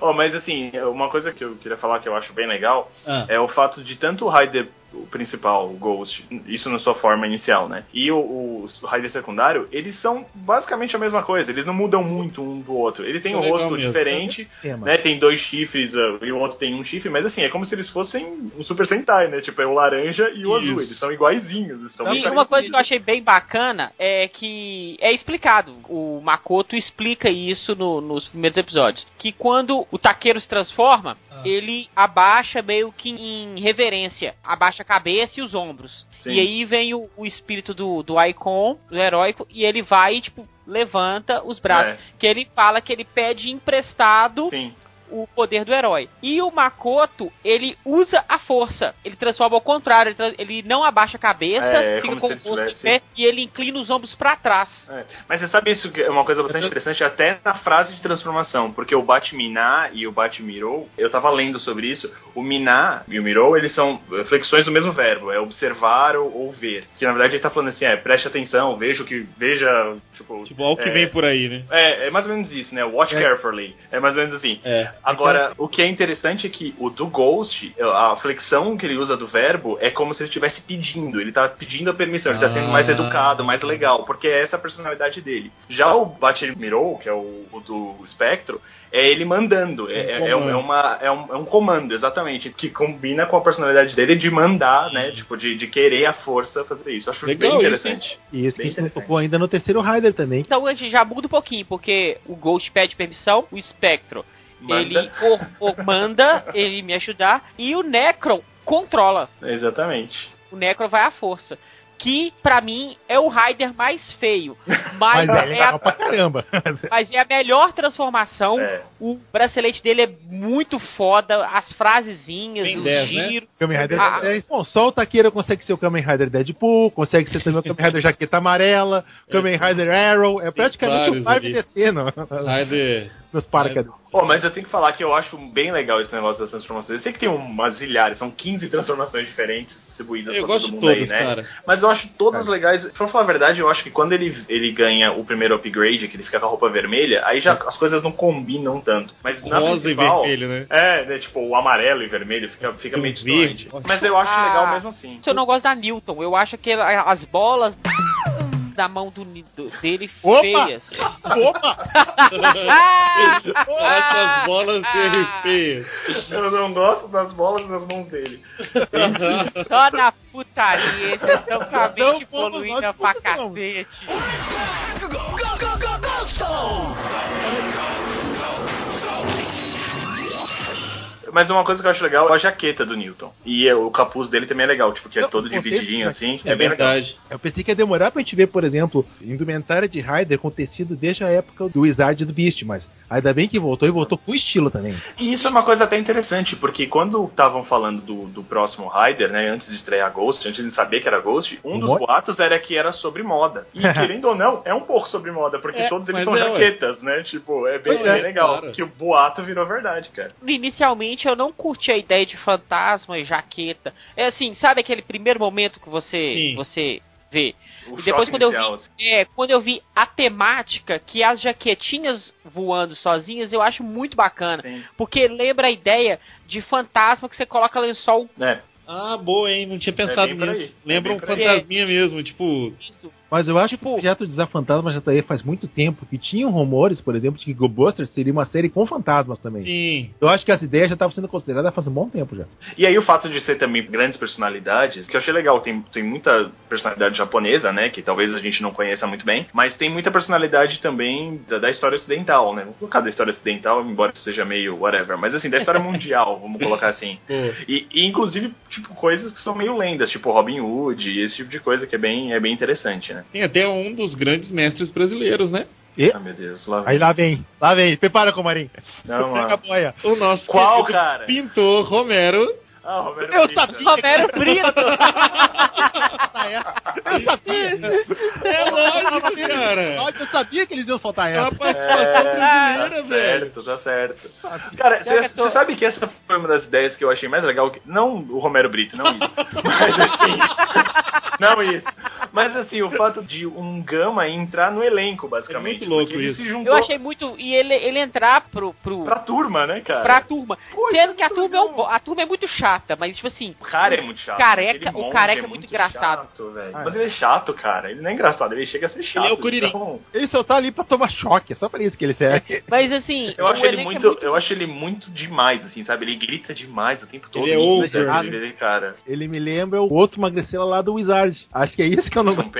Oh, mas assim, uma coisa que eu queria falar que eu acho bem legal Ah. é o fato de tanto o Raider o principal, o Ghost, isso na sua forma inicial, né? E o, o Raider secundário, eles são basicamente a mesma coisa, eles não mudam muito um do outro. Ele tem Isso um é legal rosto mesmo. diferente, né? Tem dois chifres uh, e o outro tem um chifre, mas assim, é como se eles fossem um Super Sentai, né? Tipo, é o laranja e o Isso. azul, eles são iguaizinhos. Eles são E uma coisa que eu achei bem bacana é que é explicado. O Makoto explica isso no- nos primeiros episódios. Que quando o taqueiro se transforma. Ele abaixa meio que em reverência. Abaixa a cabeça e os ombros. Sim. E aí vem o, o espírito do, do Icon, do heróico, e ele vai e, tipo, levanta os braços. É. Que ele fala que ele pede emprestado Sim. O poder do herói. E o Makoto, ele usa a força. Ele transforma ao contrário. Ele, ele não abaixa a cabeça, É, fica com o rosto em tivesse- pé e ele inclina os ombros pra trás. É. Mas você sabe isso que é uma coisa bastante interessante até na frase de transformação, porque o Batminá e o Batmirou, eu tava lendo sobre isso, o Miná e o Mirou, eles são flexões do mesmo verbo, é observar ou, ou ver. Que na verdade ele tá falando assim, é, preste atenção, veja o que, veja, tipo... Tipo, olha o que é, vem por aí, né? É, é mais ou menos isso, né? Watch É. carefully. É mais ou menos assim. É. Agora, o que é interessante é que o do Ghost, a flexão que ele usa do verbo é como se ele estivesse pedindo. Ele tá pedindo a permissão, ele tá sendo mais Ah. educado, mais legal, porque é essa a personalidade dele. Já o Batmirou, que é o, o do Spectro, é ele mandando. É, é- é um- é uma, é, um, é um comando, exatamente, que combina com a personalidade dele de mandar, né? Tipo, de, de querer a força fazer isso. Acho Legal bem isso, interessante. E isso que a gente não tocou ainda no terceiro Rider também. Então a gente já muda um pouquinho, porque o Ghost pede permissão, o Spectro Manda. ele or- or- manda ele me ajudar e o Necron controla. Exatamente. O Necron vai à força. Que pra mim é o Raider mais feio. Mas, Mas é é, a, pra caramba. mas é a melhor transformação. É. O bracelete dele é muito foda, as frasezinhas, Bem os 10, né? giros. Kamen Rider Ah. 10. Bom, só o Taqueira consegue ser o Kamen Rider Deadpool, consegue ser também o Kamen Rider Jaqueta Amarela, Kamen Rider Arrow. É praticamente o Marvel ali. descendo Raider. nos paraquedas. Pô, mas eu tenho que falar que eu acho bem legal esse negócio das transformações. Eu sei que tem umas zilhares, são 15 transformações diferentes distribuídas Eu pra gosto todo de mundo todas, aí, né? cara. Mas eu acho todas legais. Pra falar a verdade, eu acho que quando ele, ele ganha o primeiro upgrade, que ele fica com a roupa vermelha, aí já as coisas não combinam tanto. Mas na Rosa e principal, vermelho, né? É, né, tipo, o amarelo e vermelho fica, fica meio verde. distante. Mas eu acho Ah. legal mesmo assim. Eu não gosto da Newton. Eu acho que as bolas da mão do, do- dele Opa! feias. Opa! Essas bolas serem feias. Eu não gosto das bolas nas mãos dele. Só na putaria, vocês estão com a Não mente fomos evoluída nós pra que fomos. cacete. Mas uma coisa que eu acho legal é a jaqueta do Newton. E é, o capuz dele também é legal, tipo, que é Não, todo divididinho assim. É É bem legal. verdade. Eu pensei que ia demorar pra gente ver, por exemplo, indumentária de Rider com tecido desde a época do Wizard do Beast, mas ainda bem que voltou e voltou com estilo também. E isso é uma coisa até interessante, porque quando estavam falando do, do próximo Rider, né, antes de estrear Ghost, antes de saber que era Ghost, um dos boatos era que era sobre moda. E querendo ou não, é um pouco sobre moda, porque É, todos eles são é, ué. jaquetas, né? Tipo, é bem, é, bem legal. claro. Que o boato virou verdade, cara. Inicialmente eu não curti a ideia de fantasma e jaqueta. É assim, sabe aquele primeiro momento que você, Sim. você vê? O E depois quando eu vi, é, quando eu vi a temática, que as jaquetinhas voando sozinhas, eu acho muito bacana. Sim. Porque lembra a ideia de fantasma que você coloca lençol. É, Ah, boa, hein? Não tinha pensado bem por aí. nisso. É Lembra bem um fantasminha mesmo, tipo. Isso. Mas eu acho que o projeto Desafantasma já tá aí faz muito tempo, que tinham rumores, por exemplo, de que GoBusters seria uma série com fantasmas também. Sim. Eu acho que essa ideia já estava sendo considerada faz um bom tempo já. E aí o fato de ser também grandes personalidades, que eu achei legal, tem, tem muita personalidade japonesa, né, que talvez a gente não conheça muito bem, mas tem muita personalidade também da, da história ocidental, né, vamos colocar da história ocidental, embora seja meio whatever, mas assim, da história mundial, vamos colocar assim. Pô. E, e, inclusive, tipo, coisas que são meio lendas, tipo Robin Hood, e esse tipo de coisa que é bem, é bem interessante, né. Tem até um dos grandes mestres brasileiros, né? E Ah, meu Deus, lá vem. aí lá vem, lá vem, prepara, Comarim. Não, Pega a mano. boia. O nosso Qual, cara? pintor Romero. Ah, Romero Eu Brito. sabia. Romero Brito! Eu sabia! É lógico, cara. Eu sabia que eles iam soltar É uma essa. participação É, tá certo, tá certo. Cara, que eu você tô- sabe que essa foi uma das ideias que eu achei mais legal? que- Não o Romero Brito, não isso. Mas assim. não isso. Mas assim, o fato de um Gama entrar no elenco, basicamente. É muito louco isso. juntou Eu achei muito. E ele, ele entrar pro. pro pra turma, né, cara? pra turma. Pô, Sendo que a turma, é um, a turma é muito chata, mas tipo assim. O cara é muito chato. Careca- o careca é muito engraçado. chato, velho. Ah, Mas é. ele é chato, cara. Ele não é engraçado, ele chega a ser chato. Ele é o Kuririn. então- Ele só tá ali pra tomar choque, é só pra isso que ele serve. Mas assim. Eu acho, ele elenco é muito, eu acho ele muito demais, assim, sabe? Ele grita demais o tempo todo. Ele é over? Ele, cara. Ele me lembra o outro magricela lá do Wizard. Acho que é isso que eu não gosto.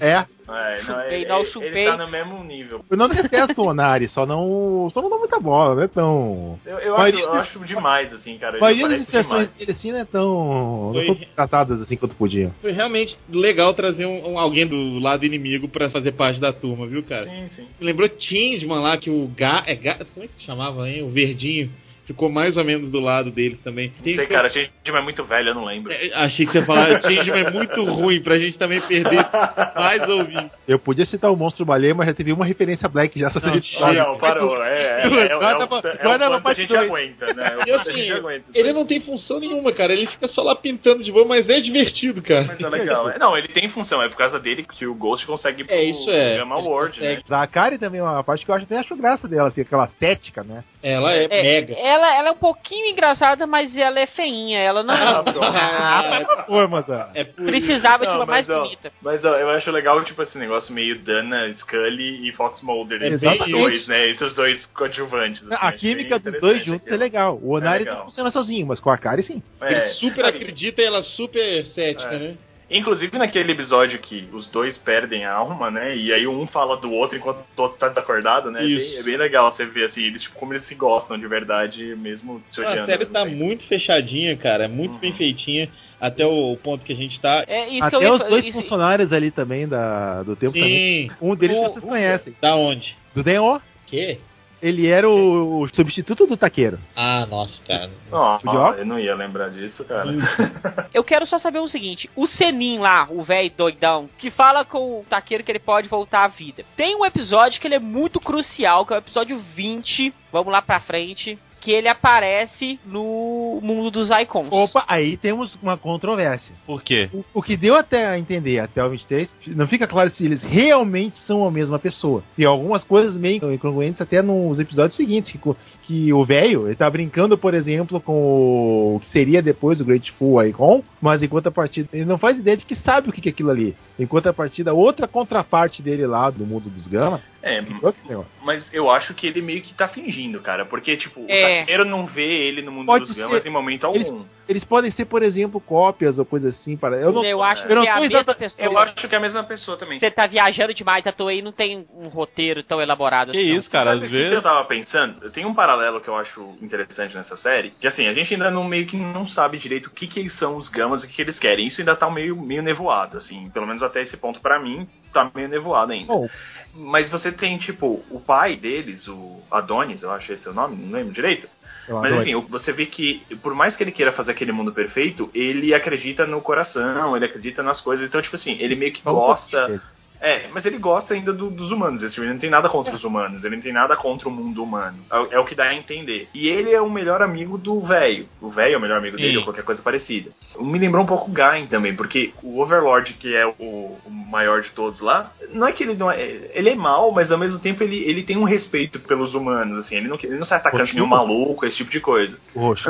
É. É, não, Chupei, ele, não, ele- chupei. ele tá no mesmo nível. Eu não detesto o Onari, só não. Só não dá muita bola, não é tão. Eu, eu, Mas acho, eu acho demais, assim, cara. A parece inserções demais. dele assim não é tão. Foi- não são tratadas assim quanto podiam. Foi realmente legal trazer um, um- alguém do lado inimigo pra fazer parte da turma, viu, cara? Sim, sim. Me lembrou Changeman lá, que o Ga... É Ga... Como é que chamava, hein? O verdinho. Ficou mais ou menos do lado deles também. Não sei, cara. Changeman é muito velho, eu não lembro. É, Achei que você ia falar Changeman é muito ruim pra gente também perder mais ouvintes. Eu podia citar o Monstro Baleia, mas já teve uma referência Black já essa Não, série. Ah, não, parou. É, é, é, é, é, é, a gente aguenta, né? É E a assim, gente aguenta. isso ele não tem função nenhuma, cara. Ele fica só lá pintando de boa, mas é divertido, cara. Mas é legal. É, Não, ele tem função. É por causa dele que o Ghost consegue ir pro É, isso é. Ele World, né? consegue. Zakari também é uma parte que eu acho, até acho graça dela, assim, aquela estética, né? Ela é, É, mega. Ela, ela é um pouquinho engraçada, mas ela é feinha. Ela não Ah, pronto. Ah, ah, é isso. precisava de Não, uma mais ó, bonita. Mas ó, eu acho legal, tipo, esse negócio meio Dana, Scully e Fox Mulder. É Esses dois, né? Esses dois coadjuvantes. assim, a química dos dois juntos é legal. O Onari É legal. não funciona sozinho, mas com a Akari sim. É. Ele super Sabe, acredita e ela super cética, É. né? Inclusive naquele episódio que os dois perdem a alma, né? E aí um fala do outro enquanto o outro tá desacordado, né? É Isso. bem, é bem legal você ver assim, eles, tipo, como eles se gostam de verdade, mesmo se odiando. A série mesmo tá tempo. muito fechadinha, cara. É muito Uhum. bem feitinha. até o ponto que a gente tá. É isso que eu Até ia os dois isso- funcionários ali também da, do tempo também. Sim. Um deles O- vocês conhecem. Da onde? Do Den-O. Que? Ele era o, o substituto do taqueiro. Ah, nossa, cara. Ó, O Diogo? eu não ia lembrar disso, cara. Eu quero só saber o seguinte: o Senin lá, o velho doidão, que fala com o taqueiro que ele pode voltar à vida. Tem um episódio que ele é muito crucial, que é o episódio 20. Vamos lá pra frente. Que ele aparece no mundo dos icons. Opa, aí temos uma controvérsia. Por quê? O, o que deu até a entender até o 23, não fica claro se eles realmente são a mesma pessoa. Tem algumas coisas meio incongruentes até nos episódios seguintes, que, que o velho, ele tá brincando, por exemplo, com o que seria depois o Grateful Icon, mas enquanto a partida, ele não faz ideia de que sabe o que que é aquilo ali. Enquanto a partida, outra contraparte dele lá do mundo dos Gama, É, negócio. mas eu acho que ele meio que tá fingindo, cara. Porque, tipo, É. o taqueiro não vê ele no mundo Pode dos ser. gamas em momento Eles- algum. Eles podem ser, por exemplo, cópias ou coisa assim. Para... Eu não, eu acho eu não que é a mesma exata- pessoa. Eu acho que é a mesma pessoa também. Você tá viajando demais à toa aí, não tem um roteiro tão elaborado Que assim. não. isso, cara, às que eu vezes. tava pensando? Tem um paralelo que eu acho interessante nessa série, que assim, a gente ainda não meio que não sabe direito o que que são os gamas e o que, que eles querem. Isso ainda tá meio, meio nevoado, assim, pelo menos até esse ponto pra mim, tá meio nevoado ainda. Bom, Mas você tem, tipo, o pai deles, o Adonis, eu acho esse é o nome, não lembro direito. Eu Mas adoro. assim, você vê que, por mais que ele queira fazer aquele mundo perfeito, ele acredita no coração, ele acredita nas coisas. Então, tipo assim, ele meio que gosta. É, mas ele gosta ainda do- dos humanos. Esse ele não tem nada contra os humanos, ele não tem nada contra o mundo humano. É, é o que dá a entender. E ele é o melhor amigo do velho. O velho é o melhor amigo dele, Sim. ou qualquer coisa parecida. Me lembrou um pouco o Gain também, porque o Overlord, que é o, o maior de todos lá, não é que ele não é. Ele é mau, mas ao mesmo tempo ele, ele tem um respeito pelos humanos, assim. Ele não, ele não sai atacando Roxo? que nem um maluco, esse tipo de coisa.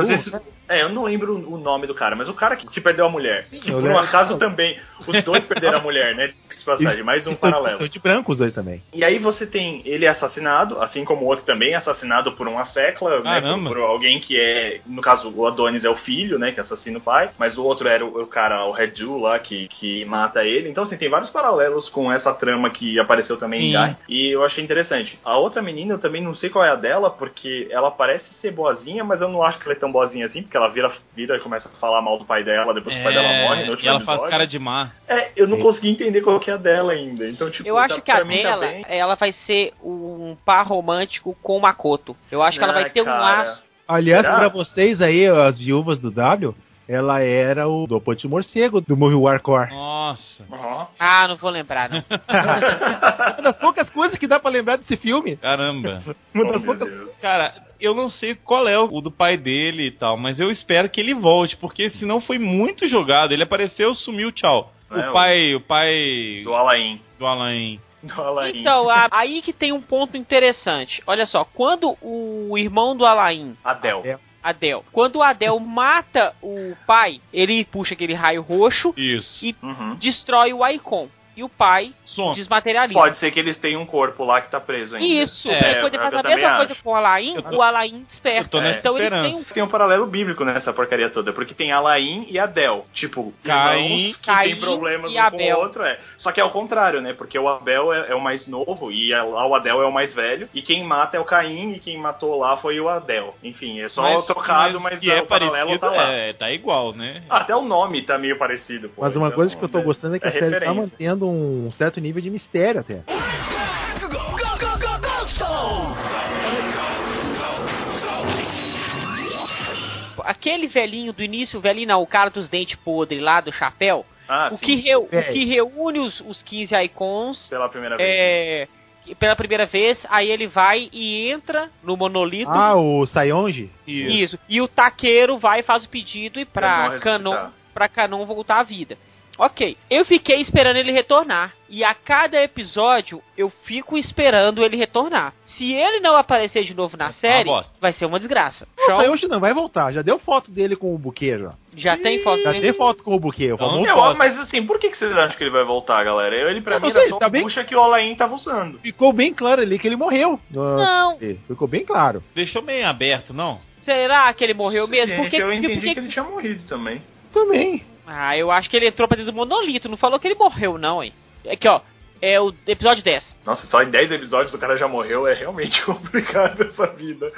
Vezes- é, eu não lembro o nome do cara, mas o cara que, que perdeu a mulher. que eu por um acaso também. Os dois perderam a mulher, né? De passagem, mais um paralelo. estão de branco os dois também. E aí você tem ele assassinado, assim como o outro também assassinado por uma secla, né? Por, por alguém que é. No caso, o Adonis é o filho, né? Que assassina o pai, mas o outro era o, o cara, o Red Jew lá, que, que mata ele. Então, assim, tem vários paralelos com essa trama que apareceu também em Sim. Guy. E eu achei interessante. A outra menina, eu também não sei qual é a dela, porque ela parece ser boazinha, mas eu não acho que ela é tão boazinha assim, porque ela vira, vira e começa a falar mal do pai dela, depois que o pai dela morre no É, último e ela episódio. faz cara de má. É, eu não Sim. consegui entender qual que é a dela ainda. Então, tipo, Eu tá- acho que a tá dela, bem. ela vai ser um par romântico com o Makoto. Eu acho que ela Ah, vai ter um cara. laço. Aliás, Será? pra vocês aí, as viúvas do W, ela era o do Ponte Morcego do Movie Warcore. Nossa. Aham. Ah, não vou lembrar, não. Uma das poucas coisas que dá pra lembrar desse filme. Caramba. Uma Oh, das meu poucas. Cara, eu não sei qual é o do pai dele e tal, mas eu espero que ele volte, porque senão foi muito jogado. Ele apareceu, sumiu, tchau. É, o pai, o pai Do Alain. do Alain. Do Alain. Então, a- aí que tem um ponto interessante. Olha só, quando o irmão do Alain, Adel. É. Adel, quando o Adel mata o pai, ele puxa aquele raio roxo Isso. e Uhum. destrói o Icon. E o pai Som. desmaterializa. Pode ser que eles tenham um corpo lá que tá preso ainda. Isso, É, ele eu faz a mesma coisa acho. com o Alain, Eu tô- o Alain desperta. eu tô nessa então eles têm um Tem um paralelo bíblico nessa porcaria toda, porque tem Alain e Adel. Tipo, Caim- irmãos que Caim tem problemas um com Abel. o outro, é. Só que é o contrário, né? Porque o Abel é, é o mais novo e a- lá o Adel é o mais velho. E quem mata é o Caim e quem matou lá foi o Adel. Enfim, é só trocado, mas, que é o paralelo parecido, tá lá. é, tá igual, né? Até o nome tá meio parecido. pô. Mas uma Então, coisa que eu tô é- gostando é que é a série tá referência. Mantendo um certo nível de mistério até. Aquele velhinho do início, o velhinho não, o cara dos dentes podres lá do chapéu, Ah, o, sim, que reu- o que reúne os, os 15 icons pela primeira vez. é, pela primeira vez, aí ele vai e entra no monolito. Ah, o Sayonji? Isso. Isso. E o taqueiro vai e faz o pedido e Pra. Canon, pra Canon voltar à vida. Ok, eu fiquei esperando ele retornar. E a cada episódio eu fico esperando ele retornar. Se ele não aparecer de novo na uma série, bosta. vai ser uma desgraça. O Show? Sayonji não vai voltar, já deu foto dele com o buquê já. Já tem foto Já dele? tem foto com o buquê, o famoso Eu, posso. mas assim, por que, que vocês acham que ele vai voltar, galera? Ele, pra Eu mim, não era sei, só tá bem- bucha que o Alain tava usando. Ficou bem claro ali que ele morreu. no- Não. Ficou bem claro. Deixou meio aberto, não? Será que ele morreu mesmo? Gente, Porque, eu entendi porque- que ele tinha morrido também. Também. Ah, eu acho que ele entrou pra dentro do monolito. Não falou que ele morreu, não, hein? Aqui, ó. É o episódio 10. Nossa, só em 10 episódios o cara já morreu, é realmente complicado essa vida.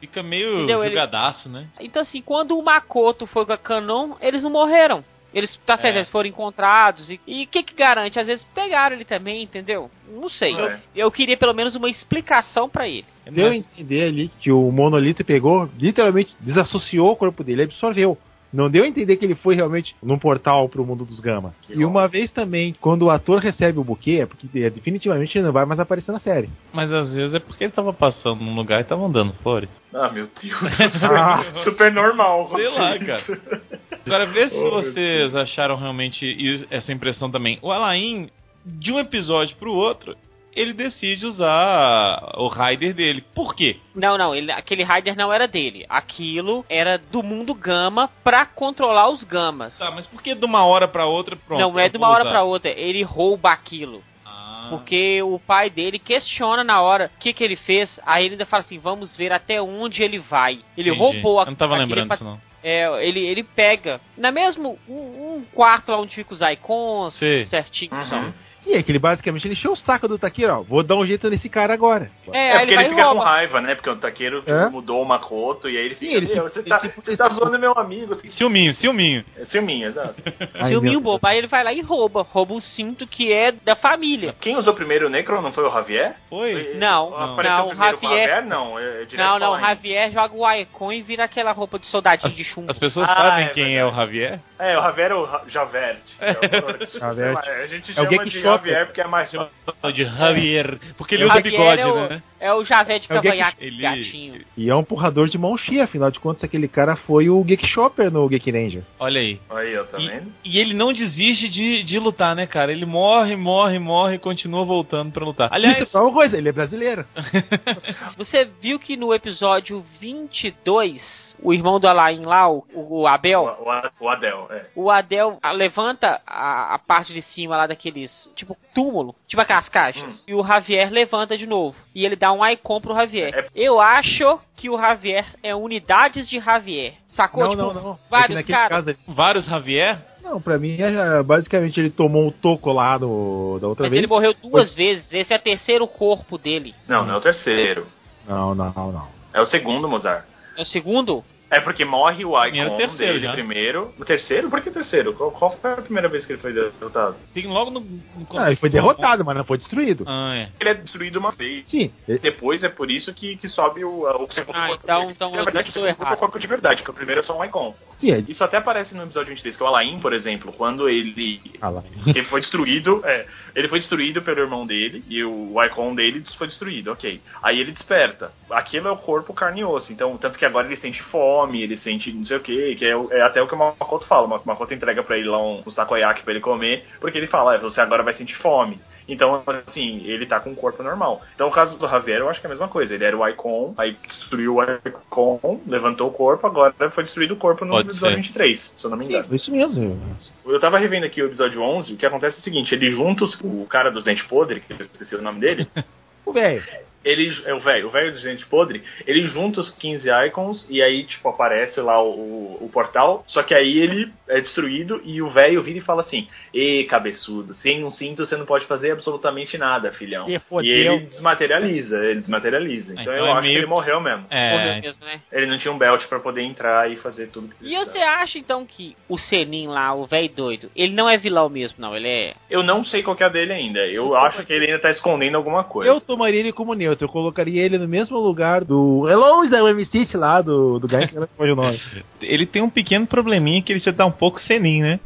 Fica meio Entendeu? Jogadaço, né? Então, assim, quando o Makoto foi com a Canon, eles não morreram. Eles, tá certo, É. eles foram encontrados. E o que que garante? Às vezes pegaram ele também, entendeu? Não sei. É. Eu, eu queria pelo menos uma explicação pra ele. Deu a entender ali que o monolito pegou, literalmente desassociou o corpo dele, absorveu. Não deu a entender que ele foi realmente num portal pro mundo dos Gama. Que e bom. uma vez também, quando o ator recebe o buquê, é porque é, definitivamente ele não vai mais aparecer na série. Mas às vezes é porque ele tava passando num lugar e tava andando flores. Ah, meu Deus. Super normal. Sei lá, cara. Agora vê se Oh, vocês acharam realmente essa impressão também. O Alain, de um episódio pro outro, ele decide usar o Raider dele. Por quê? Não, não, ele, aquele Raider não era dele. Aquilo era do mundo Gama pra controlar os Gamas. Tá, mas por que de uma hora pra outra pronto? não é eu de uma hora pra outra. Ele rouba aquilo. Ah. Porque o pai dele questiona na hora o que, que ele fez. Aí ele ainda fala assim: vamos ver até onde ele vai. Ele Entendi. roubou a Eu não tava lembrando disso, não. É, ele, ele pega. Na mesmo um, um quarto lá onde fica os icons, Sei. certinho que Uhum. E é que ele basicamente ele encheu o saco do Taqueiro, ó. Vou dar um jeito nesse cara agora. É, É porque ele ele fica com raiva, né? Porque o taqueiro É? mudou o Makoto e aí ele Sim, fica, ele se- "Meu, você, tá, ele se- você tá zoando meu amigo. Ciúminho, ciúminho. É ciúminho, exato. Ai, Filminho meu bobo. Aí ele vai lá e rouba. Rouba o cinto que é da família. Quem usou primeiro o Necron não foi o Javier? Foi? Não, Apareceu não, o Javier- Javier? Não, é, é Não, não, o? Javier joga o Icon e vira aquela roupa de soldadinho de chumbo. As pessoas Ah, sabem é quem é o Javier? É, o Javier é o Ja- Javert. É o- Javert. A gente É o chama de. Javier porque é mais... De Javier. Porque ele usa Javier bigode, é o, né? É o Javé de É Geek- cavanhaque, ele- gatinho. E é um porrador de mão cheia, afinal de contas, aquele cara foi o Geek Shopper no Geek Ranger. Olha aí. Aí, ó, tá E, vendo? e ele não desiste de, de lutar, né, cara? Ele morre, morre, morre e continua voltando pra lutar. Aliás, Isso é uma coisa, ele é brasileiro. Você viu que no episódio 22, o irmão do Alain lá, o, o Abel, O, o, o Adel, é. o Adel levanta a, a parte de cima lá daqueles, tipo, túmulo, tipo aquelas caixas, e o Javier levanta de novo. E ele dá um icon pro Javier. É- Eu acho que o Javier é unidades de Javier. Sacou? não, tipo, não, não. É vários naquele caras. caso vários Javier? Não, pra mim, é, basicamente, ele tomou um toco lá no, da outra Mas vez. ele morreu duas vezes. Esse é o terceiro corpo dele. Não, não é o terceiro. Não, não, não. É o segundo, Mozart. É o segundo? É porque morre o Icon terceiro dele já. primeiro. O terceiro? Por que terceiro? Qual, qual foi a primeira vez que ele foi derrotado? Tem logo no. no Ah, ele foi derrotado, mas não foi destruído. Ah, é. Ele é destruído uma vez. Sim, Depois é por isso que, que sobe o, o segundo Ah, corpo então- dele. então Na eu verdade, o tô segundo corpo é o de verdade, porque o primeiro é só um Icon. sim, é. Isso até aparece no episódio 23, que é o Alain, por exemplo, quando ele que ele foi destruído, é, ele foi destruído pelo irmão dele e o Icon dele foi destruído, ok. Aí ele desperta. Aquilo é o corpo carne e osso. Então, tanto que agora ele sente fome, ele sente não sei o que, que é, é até o que o Makoto fala. O Makoto entrega pra ele lá um, uns takoyaki pra ele comer, porque ele fala, é, você agora vai sentir fome. Então, assim, ele tá com um corpo normal. Então, o caso do Javier, eu acho que é a mesma coisa. Ele era o Icon, aí destruiu o Icon, levantou o corpo, agora foi destruído o corpo no Pode episódio ser. 23, se eu não me engano. Isso mesmo. Eu tava revendo aqui o episódio 11, o que acontece é o seguinte, ele junta os- o cara dos dentes podres, que eu esqueci o nome dele, O velho. Ele, é o velho, o velho dos dentes podres, ele junta os 15 icons e aí, tipo, aparece lá o, o, o portal, só que aí ele é destruído e o velho vira e fala assim, Ê, cabeçudo, sem um cinto você não pode fazer absolutamente nada, filhão. E E ele desmaterializa, ele desmaterializa. Então, Então eu é acho meio- que ele morreu mesmo. Morreu É. mesmo, né? Ele não tinha um belt pra poder entrar e fazer tudo que E precisava. você acha então que o Senin lá, o velho doido, ele não é vilão mesmo, não? Ele é. Eu não sei qual que é a dele ainda. Eu acho que ele ainda tá escondendo alguma coisa. Eu tomaria ele como neutro. Eu colocaria ele no mesmo lugar do. Hello, Zé MC lá, do, do Guy que não foi o nome. Ele tem um pequeno probleminha que ele já tá um pouco senin, né?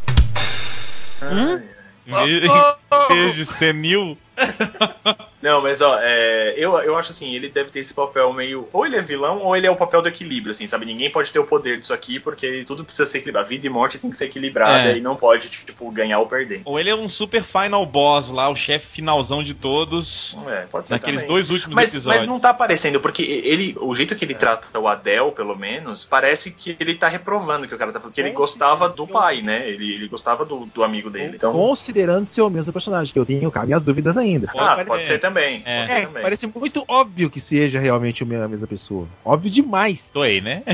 Ai, Em vez- em vez de senil. Não, mas ó, é, eu, eu acho assim, ele deve ter esse papel meio. Ou ele é vilão, ou ele é o papel do equilíbrio, assim, sabe? Ninguém pode ter o poder disso aqui, porque tudo precisa ser equilibrado. Vida e morte tem que ser equilibrada É. e não pode, tipo, ganhar ou perder. Ou ele é um super final boss lá, o chefe finalzão de todos. É, pode ser. Naqueles também. dois últimos mas, episódios. mas não tá aparecendo, porque ele, o jeito que ele trata o Adel, pelo menos, parece que ele tá reprovando que o cara tá falando. Que ele gostava do pai, né? Ele, ele gostava do, do amigo dele. Então, Considerando ser o mesmo personagem, que eu tenho cá minhas dúvidas ainda. ah, pode ser. ser também. É. Pode ser É, também. parece muito óbvio que seja realmente a mesma a mesma pessoa. Óbvio demais. Toei, né?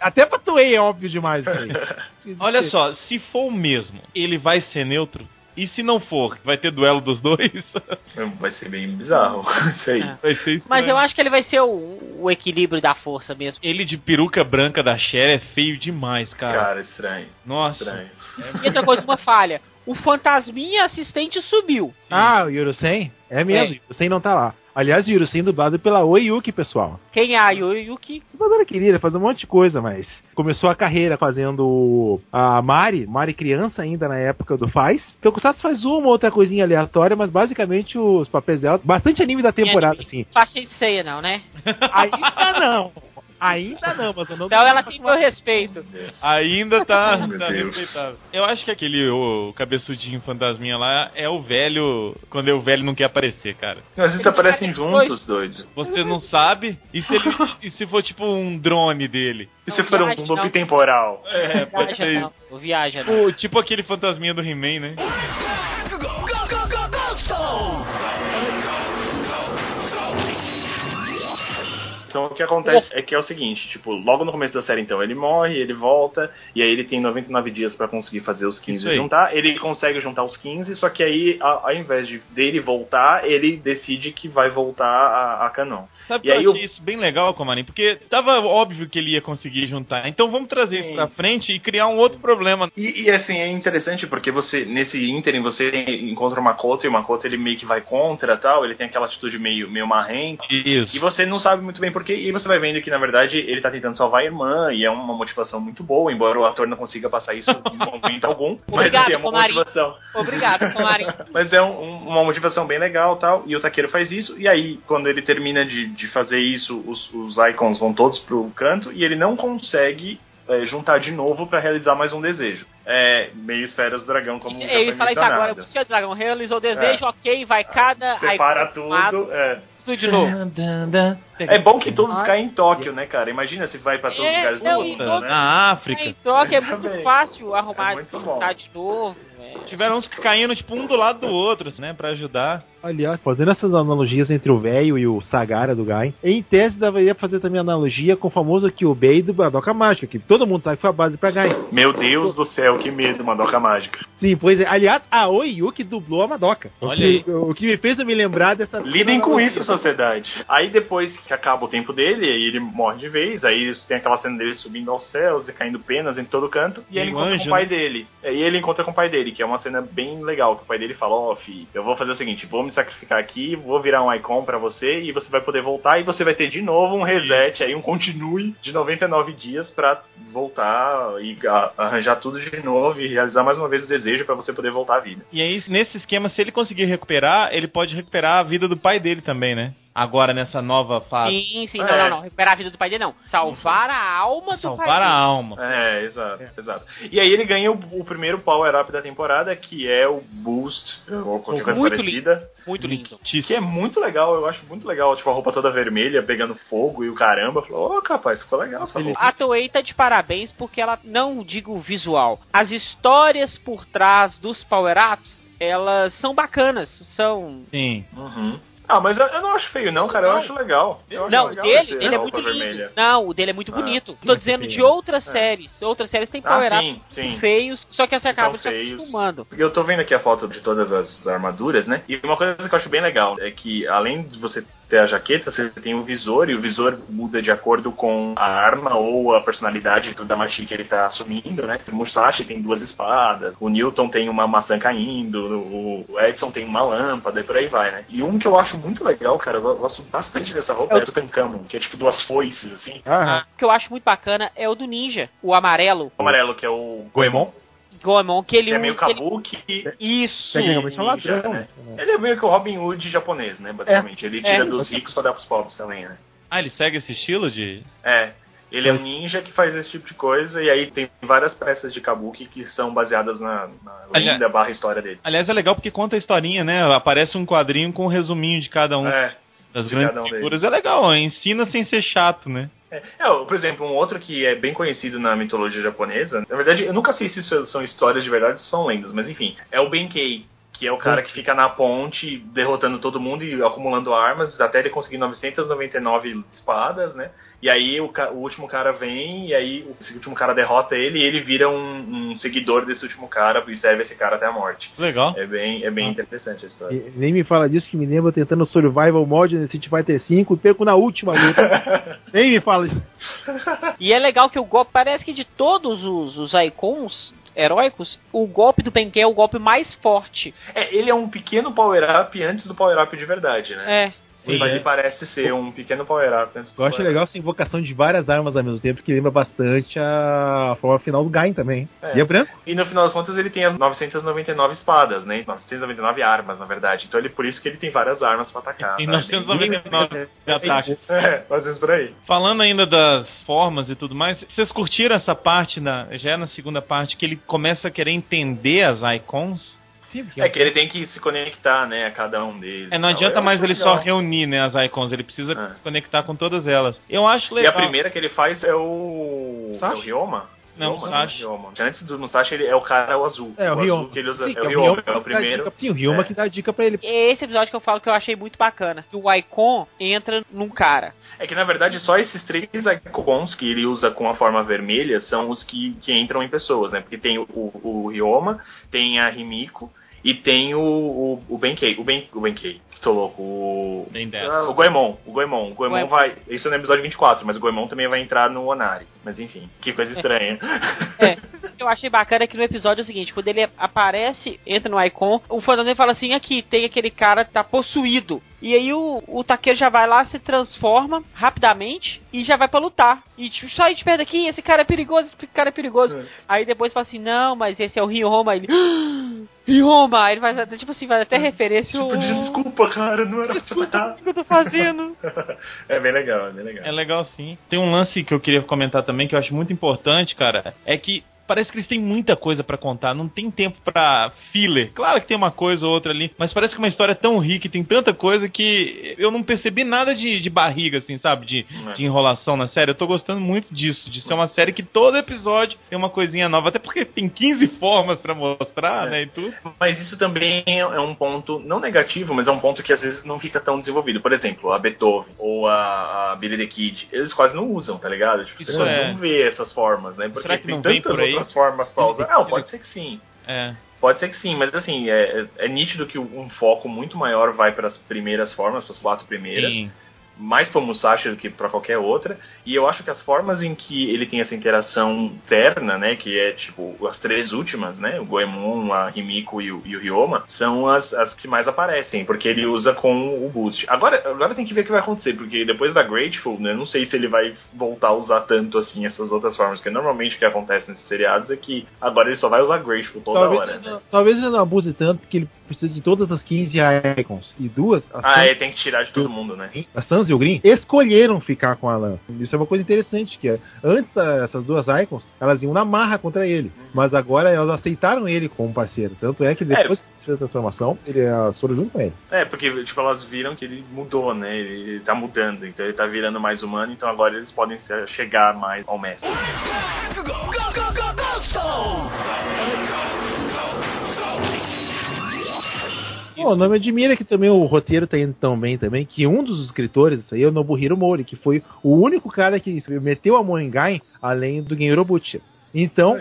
Até pra Toei é óbvio demais aí. Olha só, se for o mesmo, ele vai ser neutro? E se não for, vai ter duelo dos dois? Vai ser bem bizarro. Isso aí. É. vai ser estranho. Mas eu acho que ele vai ser o, o equilíbrio da força mesmo. Ele de peruca branca da Cher é feio demais, cara. Cara, estranho. Nossa. Estranho. E outra coisa, uma falha. O fantasminha assistente subiu. Ah, o Yurusen? É mesmo, o Yurusen não tá lá. Aliás, o Yurusen dublado pela Oyuki, pessoal. Quem é a Yoyuki? Dubladora querida, faz um monte de coisa, mas começou a carreira fazendo a Mari, Mari criança ainda na época do Faz. Então, o Sato faz uma ou outra coisinha aleatória, mas basicamente os papéis dela, bastante anime da temporada, assim. Faixa de ceia, não, né? Ainda não. Ainda não, mas eu não Então ela tem meu respeito. Ainda tá, Oh, tá respeitável. Eu acho que aquele o cabeçudinho fantasminha lá é o velho. Quando é o velho não quer aparecer, cara. Às vezes aparecem juntos, doidos. Você não sabe. E se, ele, e se for tipo um drone dele? E se for um loop não. temporal? É, pode Viaja ser. não. O viaja não. O- tipo aquele fantasminha do He-Man, né? Então o que acontece é que é o seguinte, tipo, logo no começo da série então ele morre, ele volta, e aí ele tem 99 dias pra conseguir fazer os 15 Isso e juntar, ele consegue juntar os 15, só que aí, a- ao invés de dele voltar, ele decide que vai voltar a, a Canon. Sabe que eu achei o- isso bem legal, Comarim? Porque tava óbvio que ele ia conseguir juntar. Então vamos trazer isso Sim. pra frente e criar um outro problema. E, e, assim, é interessante porque você, nesse ínterim, você encontra uma Makoto e o Makoto ele meio que vai contra tal, ele tem aquela atitude meio, meio marrenta. Isso. E você não sabe muito bem porquê, e você vai vendo que na verdade ele tá tentando salvar a irmã, e é uma motivação muito boa, embora o ator não consiga passar isso em momento algum. mas Obrigado, assim, é uma Comarim. motivação. Obrigado, Tomarim. Mas é um- um- uma motivação bem legal tal. E o Taqueiro faz isso. E aí, quando ele termina de, de fazer isso, os, os icons vão todos pro canto e ele não consegue é, juntar de novo pra realizar mais um desejo. É meio esferas do dragão, como já Eu ia foi falar isso agora. mencionado. O Dragão realizou o desejo, ok, vai cada. Separa icon pro lado, tudo. É. tudo de novo. É bom que todos caem em Tóquio, né, cara? Imagina se vai pra todos os É, lugares do não, e mundo, todos- né? Na África. Então que é muito Também. fácil arrumar É muito bom. de novo. é. Tiveram uns caindo, tipo, um do lado do outro, assim, né? Pra ajudar. Aliás, fazendo essas analogias entre o velho e o Sagara do Gain, em tese deveria fazer também analogia com o famoso Kyubei do Badoka Mágica, que todo mundo sabe que foi a base pra Gain. Meu Deus do céu, que medo, Madoka Mágica. Sim, pois é. Aliás, a Oyuki dublou a Madoka. Olha o que, O que me fez eu me lembrar dessa. Lidem com isso, sociedade. Aí depois que acaba o tempo dele, aí ele morre de vez, aí tem aquela cena dele subindo aos céus e caindo penas em todo canto, e aí ele encontra anjo, com o pai né? dele. Aí ele encontra com o pai dele, que é uma cena bem legal, que o pai dele fala, ó, filho, eu vou fazer o seguinte, vou me sacrificar aqui, vou virar um icon pra você, e você vai poder voltar, e você vai ter de novo um reset, aí um continue de 99 dias pra voltar e arranjar tudo de novo e realizar mais uma vez o desejo pra você poder voltar à vida. E aí, nesse esquema, se ele conseguir recuperar, ele pode recuperar a vida do pai dele também, né? Agora, nessa nova fase. Sim, sim, não, É. não, não. Recuperar a vida do pai dele, não. Salvar a alma do Salvar pai a dele. alma. É, exato, exato. E aí ele ganha o, o primeiro power-up da temporada, que é o Boost, ou qualquer coisa Muito parecida. Muito lindo. Que é muito legal, eu acho muito legal, tipo, a roupa toda vermelha, pegando fogo e o caramba. Falou, ô capaz, ficou legal essa roupa. A Toei tá de parabéns porque ela, não digo visual, as histórias por trás dos power-ups, elas são bacanas, são... Sim. Uhum. Ah, mas eu, eu não acho feio não, cara, eu acho legal. Eu acho Não, o legal dele, essa é muito lindo. vermelha. Não, o dele é muito Ah, bonito. Tô dizendo de outras séries. Outras séries têm Ah, power-ups sim, sim. feios, só que você acaba se acostumando. Eu tô vendo aqui a foto de todas as armaduras, né? E uma coisa que eu acho bem legal é que além de você ter a jaqueta, você tem o visor, e o visor muda de acordo com a arma ou a personalidade do Damashi que ele tá assumindo, né? O Musashi tem duas espadas, o Newton tem uma maçã caindo, o Edson tem uma lâmpada e por aí vai, né? E um que eu acho muito legal, cara, eu gosto bastante dessa roupa, é o Tutankhamon, que é tipo duas foices, assim. Ah, O que eu acho muito bacana é o do Ninja, o amarelo, O amarelo, que é o Goemon? Goemon, que ele que é meio usa- ele- kabuki Isso! Tecnicamente é um ladrão. né? Ele é meio que o Robin Hood japonês, né? Basicamente. Ele tira É. dos ricos pra dar pros pobres também, né? Ah, ele segue esse estilo de. É. Ele é um ninja que faz esse tipo de coisa, e aí tem várias peças de kabuki que são baseadas na, na Aliás- lenda barra história dele. Aliás, é legal porque conta a historinha, né? Aparece um quadrinho com um resuminho de cada um É. das de grandes um figuras. É legal, ó, ensina sem ser chato, né? É, É, por exemplo, um outro que é bem conhecido na mitologia japonesa, na verdade, eu nunca sei se isso são histórias de verdade ou são lendas, mas enfim, é o Benkei, que é o cara que fica na ponte derrotando todo mundo e acumulando armas até ele conseguir 999 espadas, né? E aí o, o último cara vem, e aí o esse último cara derrota ele, e ele vira um, um seguidor desse último cara e serve esse cara até a morte. Legal. É bem, é bem interessante a história. E nem me fala disso que me lembra tentando survival mod no Street Fighter V e perco na última luta. nem me fala disso. E é legal que o golpe, parece que de todos os, os icons heróicos, o golpe do Benkei é o golpe mais forte. É, ele é um pequeno power-up antes do power-up de verdade, né? É. Sim, mas ele parece ser um pequeno power-up do Eu acho legal essa invocação de várias armas ao mesmo tempo, que lembra bastante a forma final do Gain também. É. E é branco? E no final das contas ele tem as 999 espadas, né? 999 armas, na verdade. Então ele por isso que ele tem várias armas pra atacar. Né? 999 de ataque. É, às vezes por aí. Falando ainda das formas e tudo mais, vocês curtiram essa parte, na, já é na segunda parte, que ele começa a querer entender as icons? Sim, porque É que ele tem que se conectar, né, a cada um deles. É, não Então, adianta eu mais ele só reunir né, as icons, ele precisa É. se conectar com todas elas. Eu acho E legal. a primeira que ele faz é o. Musashi? É o Ryoma? Não, Ryoma, Musashi. Ryoma. Antes do Musashi, ele é o cara o azul. É, o azul Ryoma. que ele usa. Sim, é que o é Ryoma, é o que dá primeiro. dica- Sim, o Ryoma É. que dá dica pra ele. Esse episódio que eu falo que eu achei muito bacana. Que o Icon entra num cara. É que na verdade só esses três icons que ele usa com a forma vermelha são os que, que entram em pessoas, né? Porque tem o, o, o Ryoma, tem a Rimiko e tem o, o, o Benkei. O, ben, o Benkei, tô louco. O, dessa. ah, o Goemon. O Goemon. O Goemon Goemon. vai. Isso é no episódio 24, mas o Goemon também vai entrar no Onari. Mas enfim, que coisa estranha. É. O que eu achei bacana é que no episódio é o seguinte, quando ele aparece, entra no Icon, o Fernando fala assim, aqui, tem aquele cara que tá possuído. E aí o, o taqueiro já vai lá, se transforma rapidamente e já vai pra lutar. E tipo, sai de perto daqui, esse cara é perigoso, esse cara é perigoso. Aí depois fala assim, não, mas esse é o Ryoma. Ele, "Ah, Ryoma! Ele faz até, tipo assim, faz até referência ao... tipo, desculpa, cara, não era Desculpa, o que eu tô fazendo? É bem legal, é bem legal. É legal sim. Tem um lance que eu queria comentar também que eu acho muito importante, cara, é que parece que eles têm muita coisa pra contar, não tem tempo pra filler. Claro que tem uma coisa ou outra ali, mas parece que uma história é tão rica e tem tanta coisa que eu não percebi nada de, de barriga, assim, sabe? De, É. de enrolação na série. Eu tô gostando muito disso, de ser uma série que todo episódio tem uma coisinha nova, até porque tem 15 formas pra mostrar, É. né, e tudo. Mas isso também é é um ponto, não negativo, mas é um ponto que às vezes não fica tão desenvolvido. Por exemplo, a Beethoven ou a, a Billy the Kid, eles quase não usam, tá ligado? Tipo, Isso você é. não vê essas formas, né? Porque Será que tem não vem tantas por aí? Outras formas pra usar. Não, pode ser que sim. É. Pode ser que sim, mas assim, é, é- é nítido que um foco muito maior vai para as primeiras formas, para as quatro primeiras. Sim. Mais para Musashi do que para qualquer outra. E eu acho que as formas em que ele tem essa interação terna, né, que é tipo as três últimas, né, o Goemon, a Himiko e o, e o Ryoma, são as, as que mais aparecem, porque ele usa com o boost. Agora, agora tem que ver o que vai acontecer, porque depois da Grateful, né, eu não sei se ele vai voltar a usar tanto assim essas outras formas, porque normalmente o que acontece nesses seriados é que agora ele só vai usar Grateful toda Talvez, hora. ele Né? talvez ele não abuse tanto, porque ele precisa de todas as 15 icons. E duas, a Ah, Sans, é, tem que tirar de todo mundo, né? a Sans e o Green, escolheram ficar com a Lan. Isso é uma coisa interessante, que é, antes a- essas duas icons, elas iam na marra contra ele. Mas agora elas aceitaram ele como parceiro. Tanto é que depois que fez a transformação, ele, elas foram junto com ele. É, porque, tipo, elas viram que ele mudou, né? Ele, ele tá mudando, então ele tá virando mais humano, então agora eles podem chegar mais ao mestre. Bom, não me admira que também o roteiro tá indo tão bem também, que um dos escritores, isso aí é o Nobuhiro Mori, que foi o único cara que meteu a mão em Gain, além do Genro. Então,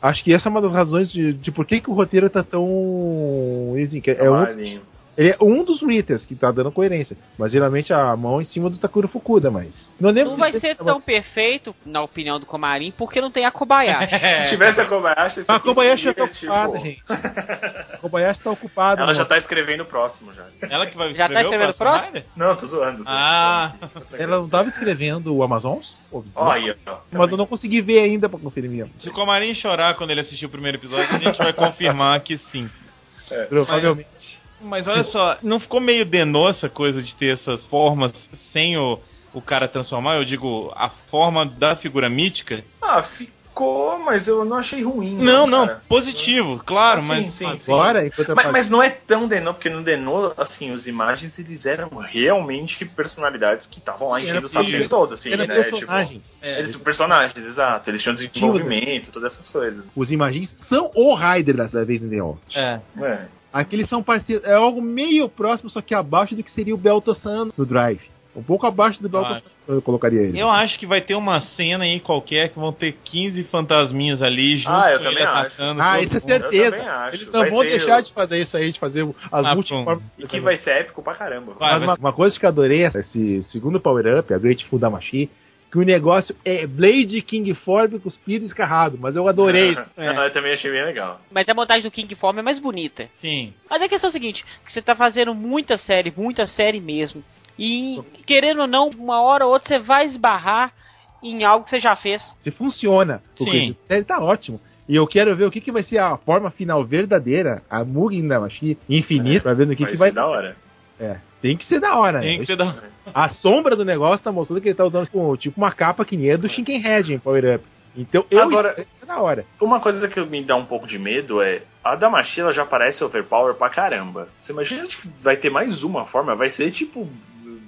acho que essa é uma das razões de, de por que, que o roteiro tá tão... assim, que é um, Marinho. Ele é um dos writers que tá dando coerência, mas geralmente a mão em cima do Takuro Fukuda, mas... Não, lembro Não vai ser tão perfeito, na opinião do Comarim, porque não tem a Kobayashi. Se tivesse a Kobayashi... A Kobayashi já tá ocupada, tipo, gente. A Kobayashi tá ocupada. Ela já mano. tá escrevendo o próximo já. Ela que vai Já tá escrevendo o próximo? Rider? Não, tô zoando. tô Ah. zoando. Ela não tava escrevendo o Amazons? Ó. Mas eu não consegui ver ainda pra conferir mesmo. Se o Comarim chorar quando ele assistir o primeiro episódio, a gente vai confirmar que sim. Provavelmente. Mas olha só, não ficou meio denô essa coisa de ter essas formas sem o, o cara transformar? Eu digo, a forma da figura mítica? Ah, ficou, mas eu não achei ruim. Não, não, cara. positivo, claro, Ah, sim, mas. sim, sim. Agora, enquanto Mas, mas não é tão Denô, porque no Denô, assim, os imagens eles eram realmente personalidades que estavam lá Sim, enchendo o saco todo, assim, né? personagens. Tipo, eles personagens, exato. Eles tinham desenvolvimento, todas essas coisas. Os imagens são o Raider da, vez em The All. É. É. Aqui eles são parceiros. É algo meio próximo, só que abaixo do que seria o Belto-san no Drive. Um pouco abaixo do Baltasar, eu colocaria ele. Eu acho que vai ter uma cena aí qualquer que vão ter 15 fantasminhas ali junto Ah, eu com também ele acho. atacando Ah, isso é certeza. Eles não Vai vão deixar o- de fazer isso aí, de fazer as Ah, multiformas. E que vai ser épico pra caramba. Vai, Mas vai uma, uma coisa que eu adorei, esse segundo Power Up, a Grateful Damashi, que o negócio é Blade King Form cuspido e escarrado, mas eu adorei isso. É. Eu também achei bem legal. Mas a montagem do King Form é mais bonita. Sim. Mas a questão é a seguinte, que você tá fazendo muita série, muita série mesmo. E querendo ou não, uma hora ou outra você vai esbarrar em algo que você já fez. Se funciona, porque Sim. a série tá ótimo. E eu quero ver o que, que vai ser a forma final verdadeira, a Mugen Damashi infinita, pra ver no que, vai que vai ser da hora. É, tem que ser da hora, Tem né? que ser da... A sombra do negócio tá mostrando que ele tá usando tipo, tipo uma capa que nem é do Shinkenhead em Power Up. Então eu Agora- da hora. Uma coisa que me dá um pouco de medo é. A Damashi ela já parece overpower pra caramba. Você imagina que vai ter mais uma forma? Vai ser tipo.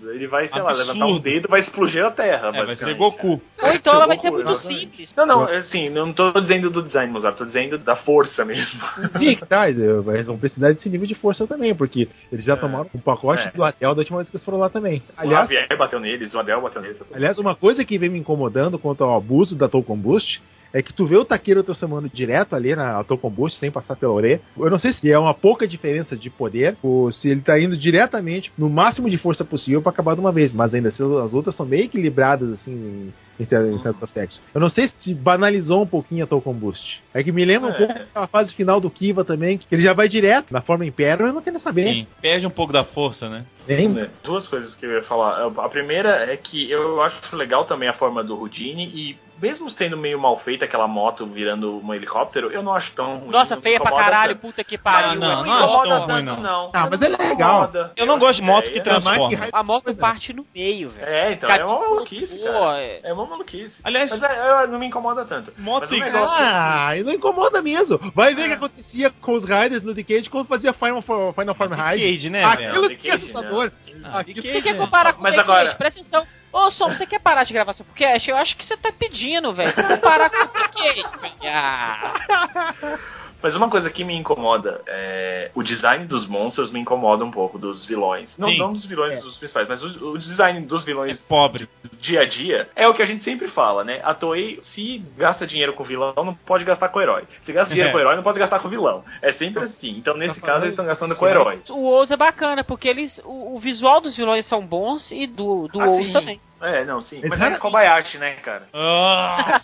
Ele vai, sei lá, Absurdo. levantar um dedo vai explodir a terra. É, vai ser Goku. Ou então ela vai ser muito simples. Não, não, assim, não tô dizendo do design, Mozart, tô dizendo da força mesmo. Sim, tá, eles vão precisar desse nível de força também, porque eles já tomaram um pacote É. do Atel da última vez que eles foram lá também. o Aliás, Javier bateu neles, o Adel bateu neles. tá aliás, uma coisa que vem me incomodando quanto ao abuso da Toll Combust é que tu vê o Takeru transformando direto ali na Toll Combust, sem passar pela orelha. Eu não sei se é uma pouca diferença de poder, ou se ele tá indo diretamente no máximo de força possível pra acabar de uma vez, mas ainda assim as lutas são meio equilibradas, assim, em, em cer- em certos aspectos. Eu não sei se banalizou um pouquinho a Toll Combust. É que me lembra um É. pouco a fase final do Kiva também, que ele já vai direto na forma Imperial, eu não quero saber. Sim. Perde um pouco da força, né? Vem. Né, duas coisas que eu ia falar. A primeira é que eu acho legal também a forma do Houdini e mesmo sendo meio mal feita aquela moto virando um helicóptero, eu não acho tão ruim. Nossa, feia pra caralho, tanto. puta que pariu. Não, é, não, não, não acho tão ruim, não. não. Ah, mas é legal. Eu, não gosto de moto que é, transforma. A moto é. parte no meio, velho. É, então, é uma maluquice, cara. É uma maluquice. Aliás, mas é, não me incomoda tanto. Moto igual... Ah, não incomoda mesmo. Vai ver o que acontecia com os riders no The Cage quando fazia Final, Final Form Ride. Cage, né? Aquilo que é assustador. 14. Ah, ah aqui, que, que, que é, é comparar com o agora... Gente, presta atenção. Ô, Som, você quer parar de gravar seu podcast? Eu acho que você tá pedindo, velho. Comparar com o podcast. É ah. Mas uma coisa que me incomoda é. O design dos monstros me incomoda um pouco, dos vilões. Não, Sim. não dos vilões É. dos principais, mas o, o design dos vilões Pobre. do dia a dia é o que a gente sempre fala, né? A Toei, se gasta dinheiro com vilão, não pode gastar com o herói. Se gasta dinheiro É. com o herói, não pode gastar com o vilão. É sempre assim. Então, nesse caso, eles estão gastando com o herói. O Oz é bacana, porque eles. O, o visual dos vilões são bons e do, do Oz Assim, também. É, não, sim. Mas é Kobayashi, né, cara? Ah,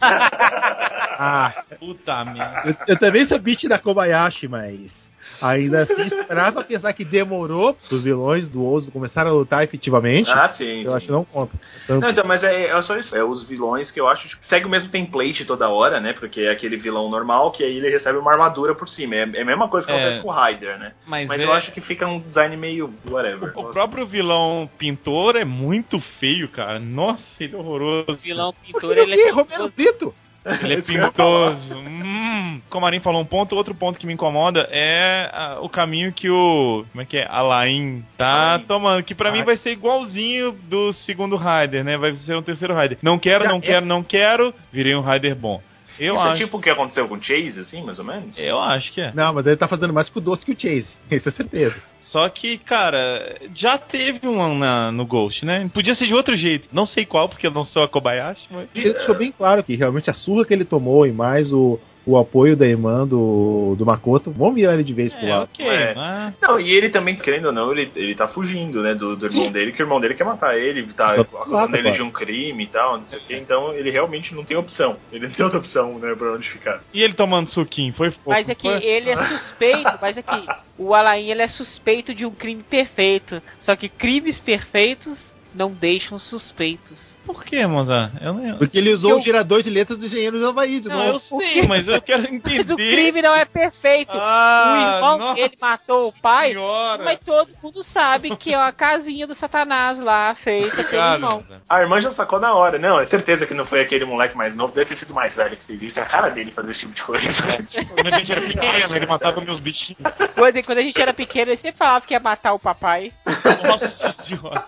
Ah, puta merda. eu, eu também sou beat da Kobayashi, mas ainda assim esperava pensar que demorou os vilões do Ozo começarem a lutar efetivamente. Ah, sim. eu sim. acho que não conta. Então, Não, então, mas é, é só isso. É os vilões que eu acho que segue o mesmo template toda hora, né? Porque é aquele vilão normal que aí ele recebe uma armadura por cima. É, é a mesma coisa que É. acontece com o Ryder, né? Mas, Mas é- eu acho que fica um design meio whatever. O próprio vilão pintor é muito feio, cara. Nossa, ele é horroroso. O vilão pintor, que ele é Romero Brito? Ele é pintoso. Hum. Como o Marinho falou um ponto, outro ponto que me incomoda é ah, o caminho que o. Como é que é? Alain tá Alain. tomando. Que pra mim vai ser igualzinho do segundo Rider, né? Vai ser um terceiro Rider. Não quero, Já não é. quero, não quero. Virei um Rider bom. Eu Isso acho. é tipo o que aconteceu com o Chase, assim, mais ou menos? Eu acho que é. Não, mas ele tá fazendo mais com o doce que o Chase. Isso é certeza. Só que, cara, já teve um na- no Ghost, né? Podia ser de outro jeito. Não sei qual, porque eu não sou a Kobayashi, mas. Ele deixou bem claro que realmente a surra que ele tomou e mais o, o apoio da irmã do, do Makoto vão virar ele de vez pro É, lado. ok, É. mas- Não, e ele também, querendo ou não, ele, ele tá fugindo, né, do, do irmão dele, que o irmão dele quer matar ele, tá Tá acusando ele de um crime e tal, não sei o que, então ele realmente não tem opção. Ele não tem outra opção, né, pra onde ficar. E ele tomando suquinho, foi fofo. Mas é que foi? ele é suspeito, mas é que o Alain ele é suspeito de um crime perfeito. Só que crimes perfeitos não deixam suspeitos. Por que, Mozart? Eu não... Porque ele usou Eu- o gerador de letras do engenheiro do Havaí de Não, novo. eu sei, mas eu quero Mas o entender. crime não é perfeito. Ah, o irmão nossa dele matou o pai, senhora. mas todo mundo sabe que é uma casinha do satanás lá feita pelo Cara, irmão. A irmã já sacou na hora. Não, é certeza que não foi aquele moleque mais novo, deve ter sido mais velho que fez isso. É a cara dele fazer esse tipo de coisa. Quando a gente era pequeno, ele matava meus bichinhos. Quando, quando a gente era pequeno, ele sempre falava que ia matar o papai. Nossa senhora.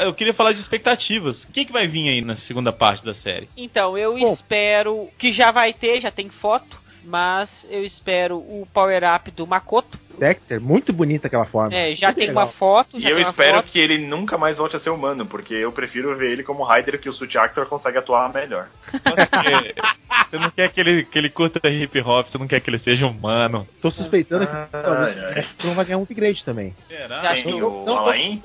Eu queria falar de expectativas. O que, que vai vir aí na segunda parte da série? Então, eu Bom. espero que já vai ter, já tem foto, mas eu espero o power-up do Makoto. Dexter, muito bonita aquela forma. É, já Muito tem legal. uma foto, E eu tem espero foto. que ele nunca mais volte a ser humano, porque eu prefiro ver ele como Ryder que o Suit Actor consegue atuar melhor. Você não quer que ele, que ele curta hip hop, você não quer que ele seja humano. Tô suspeitando que Ai, talvez não vai ganhar um upgrade também. Será? Já Tem o Alain.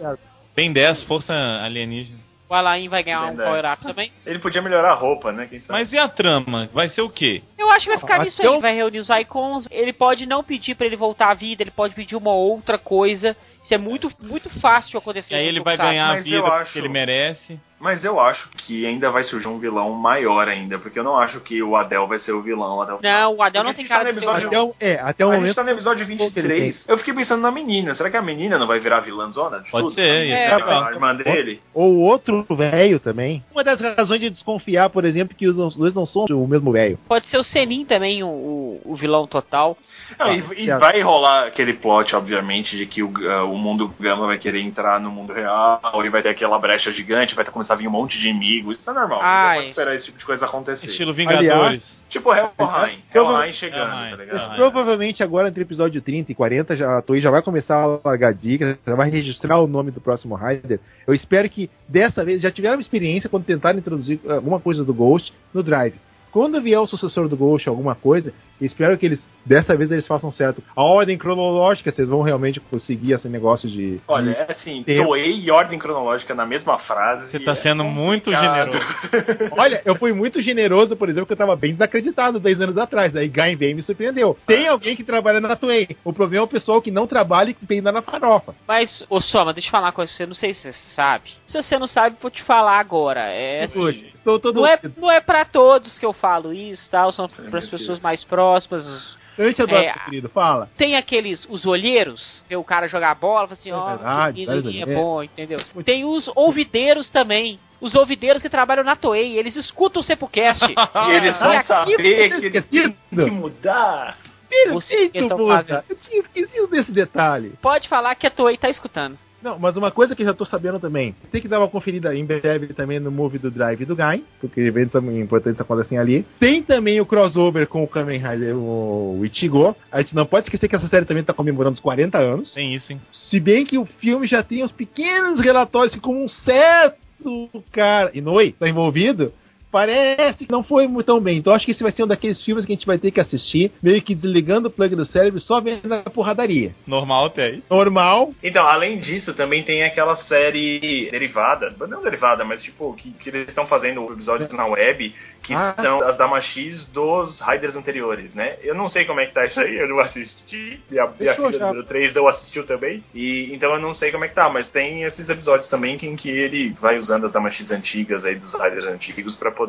Bem 10, força alienígena. O Alain vai ganhar um Verdade. power-up também. ele podia melhorar a roupa, né? Quem sabe? Mas e a trama? Vai ser o quê? Eu acho que vai ficar Acho nisso aí, eu- vai reunir os icons. Ele pode não pedir pra ele voltar à vida, ele pode pedir uma outra coisa. Isso é muito, muito fácil acontecer. E aí ele vai Tokusatsu. ganhar a Mas vida acho- ele merece. Mas eu acho que ainda vai surgir um vilão maior ainda, porque eu não acho que o Adel vai ser o vilão até o final. Não, o Adel não tem a gente cara tá de ser episódio- vilão. Até o, é, até o a gente momento. tá no episódio pouco ele 23. Eu fiquei pensando na menina. Será que a menina não vai virar vilãzona? de Pode tudo? ser, ia É, ser A irmã dele? Ou o outro velho também. Uma das razões de desconfiar, por exemplo, que os dois não são o mesmo velho. Pode ser o Senin também, o, o vilão total. Não, Ah, e, e vai rolar aquele plot, obviamente, de que o, ah, o mundo Gama vai querer entrar no mundo real e vai ter aquela brecha gigante, vai começar a vir um monte de inimigos. Isso é normal. Ah, você pode isso. esperar esse tipo de coisa acontecer. Estilo Vingadores. Aliás, Tipo Hellheim. Eu- Hellheim chegando, Hellheim. tá ligado? Ah, é. provavelmente agora entre o episódio 30 e 40 já, a Toei já vai começar a largar dicas, já vai registrar o nome do próximo Rider. Eu espero que dessa vez já tiveram experiência quando tentaram introduzir eh, alguma coisa do Ghost no Drive. Quando vier o sucessor do Ghost, alguma coisa, espero que eles, dessa vez, eles façam certo. A ordem cronológica, vocês vão realmente conseguir esse negócio de. Olha, de- é assim, Tempo. Toei e ordem cronológica na mesma frase. Você tá é sendo muito complicado. generoso. Olha, eu fui muito generoso, por exemplo, que eu tava bem desacreditado 10 anos atrás. Aí Gain veio e me surpreendeu. Tem alguém que trabalha na Toei. O problema é o pessoal que não trabalha e que peida na farofa. Mas, ô Soma, deixa eu falar uma coisa você, não sei se você sabe. Se você não sabe, vou te falar agora. É assim, Hoje, estou todo. não é, não é pra todos que eu falo isso, tal, são Ai, pras meu pessoas mais próximas. Eu te adoro, É, querido. Fala. Tem aqueles, os olheiros, ver o cara jogar bola, fala assim, É ó, que é olheiros. bom, entendeu? Tem os ouvideiros também. Os ouvideiros que trabalham na Toei, eles escutam o Sepulcast. E eles vão aqui- saber que eles têm que mudar. Que estão Buda. fazendo. Eu tinha esquecido desse detalhe. Pode falar que a Toei tá escutando. Não, mas uma coisa que eu já tô sabendo também. Tem que dar uma conferida em breve também no movie do Drive e do Gain, porque eventos importantes acontecem ali. Tem também o crossover com o Kamen Rider, o Ichigo. A gente não pode esquecer que essa série também tá comemorando os 40 anos. Tem isso, hein? Se bem que o filme já tem os pequenos relatórios que como um certo cara, Inoue, tá envolvido, parece que não foi muito tão bem. Então acho que esse vai ser um daqueles filmes que a gente vai ter que assistir, meio que desligando o plug do cérebro, só vendo a porradaria. Normal até aí. Normal, Então, além disso, também tem aquela série derivada, não derivada, mas tipo, que, que eles estão fazendo episódios na web, que Ah. são as Dama X dos Riders anteriores, né? Eu não sei como é que tá isso aí, eu não assisti, e a, e a filha já. número 3 não assistiu também, e então eu não sei como é que tá, mas tem esses episódios também que, em que ele vai usando as Dama X antigas aí, dos Riders antigos, pra poder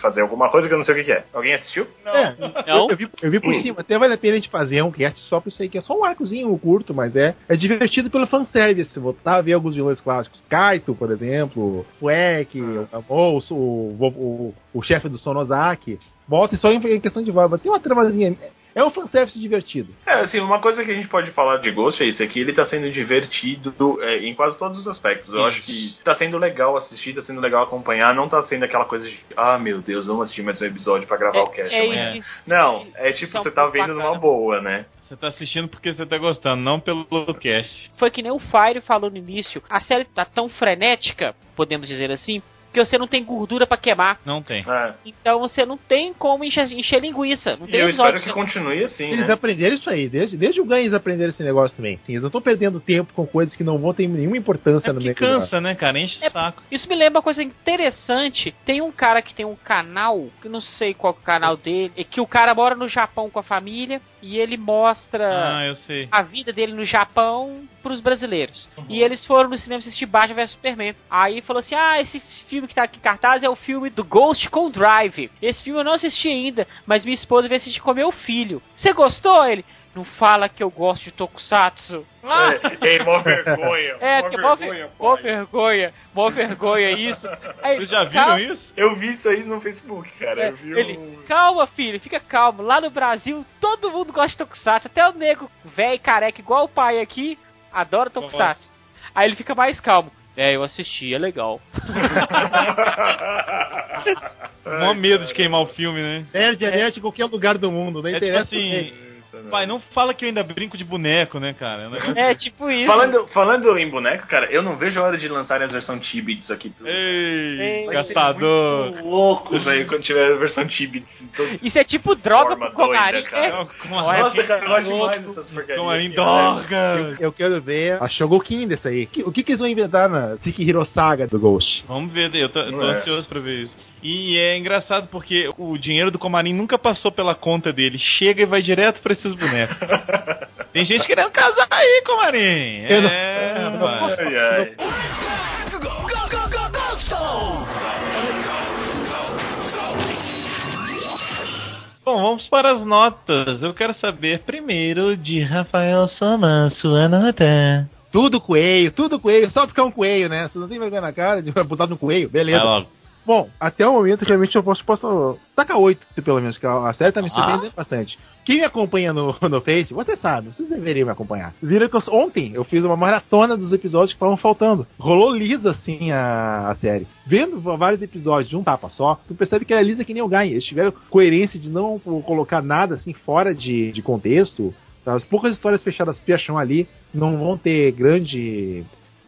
fazer alguma coisa que eu não sei o que, que é. Alguém assistiu? É, Não? eu, eu vi, eu vi por cima. Até vale a pena a gente fazer um cast só pra isso aí, que é só um arcozinho curto, mas é, é divertido pelo fanservice. Voltar a ver alguns vilões clássicos. Kaito, por exemplo, o Ek, o Gamou, o, o, o, o chefe do Sonozaki. Volta só em, em questão de voz, tem uma tramazinha. É um fanservice divertido. É, assim, uma coisa que a gente pode falar de Ghost é isso, é que ele tá sendo divertido é, em quase todos os aspectos. Eu acho que tá sendo legal assistir, tá sendo legal acompanhar, não tá sendo aquela coisa de, ah, meu Deus, vamos assistir mais um episódio pra gravar o cast é amanhã. isso. Não, é tipo, Isso é você tá vendo bacana. numa boa, né? Você tá assistindo porque você tá gostando, não pelo cast. Foi que nem o Fire falou no início. A série tá tão frenética, podemos dizer assim, que você não tem gordura pra queimar. Não tem. É. Então você não tem como encher, encher linguiça. Não E tem eu espero que continue assim, Eles né? aprenderam isso aí, desde, desde o ganho eles aprenderam esse negócio também. Sim, eles não estão perdendo tempo com coisas que não vão ter nenhuma importância É no porque meio cansa, né, cara? Enche o É- saco. Isso me lembra uma coisa interessante. Tem um cara que tem um canal, que não sei qual é o canal dele, é que o cara mora no Japão com a família e ele mostra Ah, a vida dele no Japão pros brasileiros. Uhum. E eles foram no cinema assistir Batman vs Superman. Aí falou assim: Ah, esse filme que tá aqui em cartaz é o filme do Ghost com Drive. Esse filme eu não assisti ainda, mas minha esposa veio assistir com meu filho. Você gostou? Ele. Não fala que eu gosto de Tokusatsu. Ah! É, é mó vergonha. É, mó que mó, vergonha, ver- mó vergonha, mó vergonha isso. Aí, Vocês já viram calma, isso? Eu vi isso aí no Facebook, cara. é, eu vi ele, um... calma filho, fica calmo. Lá no Brasil, todo mundo gosta de Tokusatsu. Até o nego velho careca igual o pai aqui, adora Tokusatsu. Aí ele fica mais calmo. É, eu assisti, é legal. Mó medo de queimar o filme, né? Perde a net em qualquer lugar do mundo, não É tipo interessa. assim, pai, não fala que eu ainda brinco de boneco, né, cara? É É, tipo isso. Falando, falando em boneco, cara, eu não vejo a hora de lançarem as versões Tibits aqui. Tudo. Ei, Ei, ser gastador. muito louco, velho, quando tiver a versão Tibits. em todos- Isso é tipo droga pro Comarim, né? Como Nossa, cara, eu gosto louco. demais dessas porcarias. Comarim aqui, dorga. Eu quero ver a Shogokin dessa aí. Que- O que, que eles vão inventar na Sekihiro Saga do Ghost? Vamos ver, eu tô, eu tô é. ansioso pra ver isso. E é engraçado porque o dinheiro do Comarim nunca passou pela conta dele. Chega e vai direto pra esses bonecos. Tem gente querendo casar aí, Comarim. Eu É, não rapaz. Ai, ai. Bom, vamos para as notas. Eu quero saber primeiro de Rafael Soma, sua nota. Tudo coelho, tudo coelho, só porque é um coelho, né? Você não tem vergonha na cara de botar no coelho, beleza. Vai logo. Bom, até o momento, realmente, eu posso, posso tacar 8, pelo menos, que a série tá me surpreendendo bastante. Quem me acompanha no, no Face, você sabe, vocês deveriam me acompanhar. Viram que eu- ontem eu fiz uma maratona dos episódios que estavam faltando. Rolou lisa, assim, a, a série. Vendo vários episódios de um tapa só, tu percebe que ela é lisa que nem o Guy. Eles tiveram coerência de não colocar nada, assim, fora de, de contexto. As poucas histórias fechadas fecham ali, não vão ter grande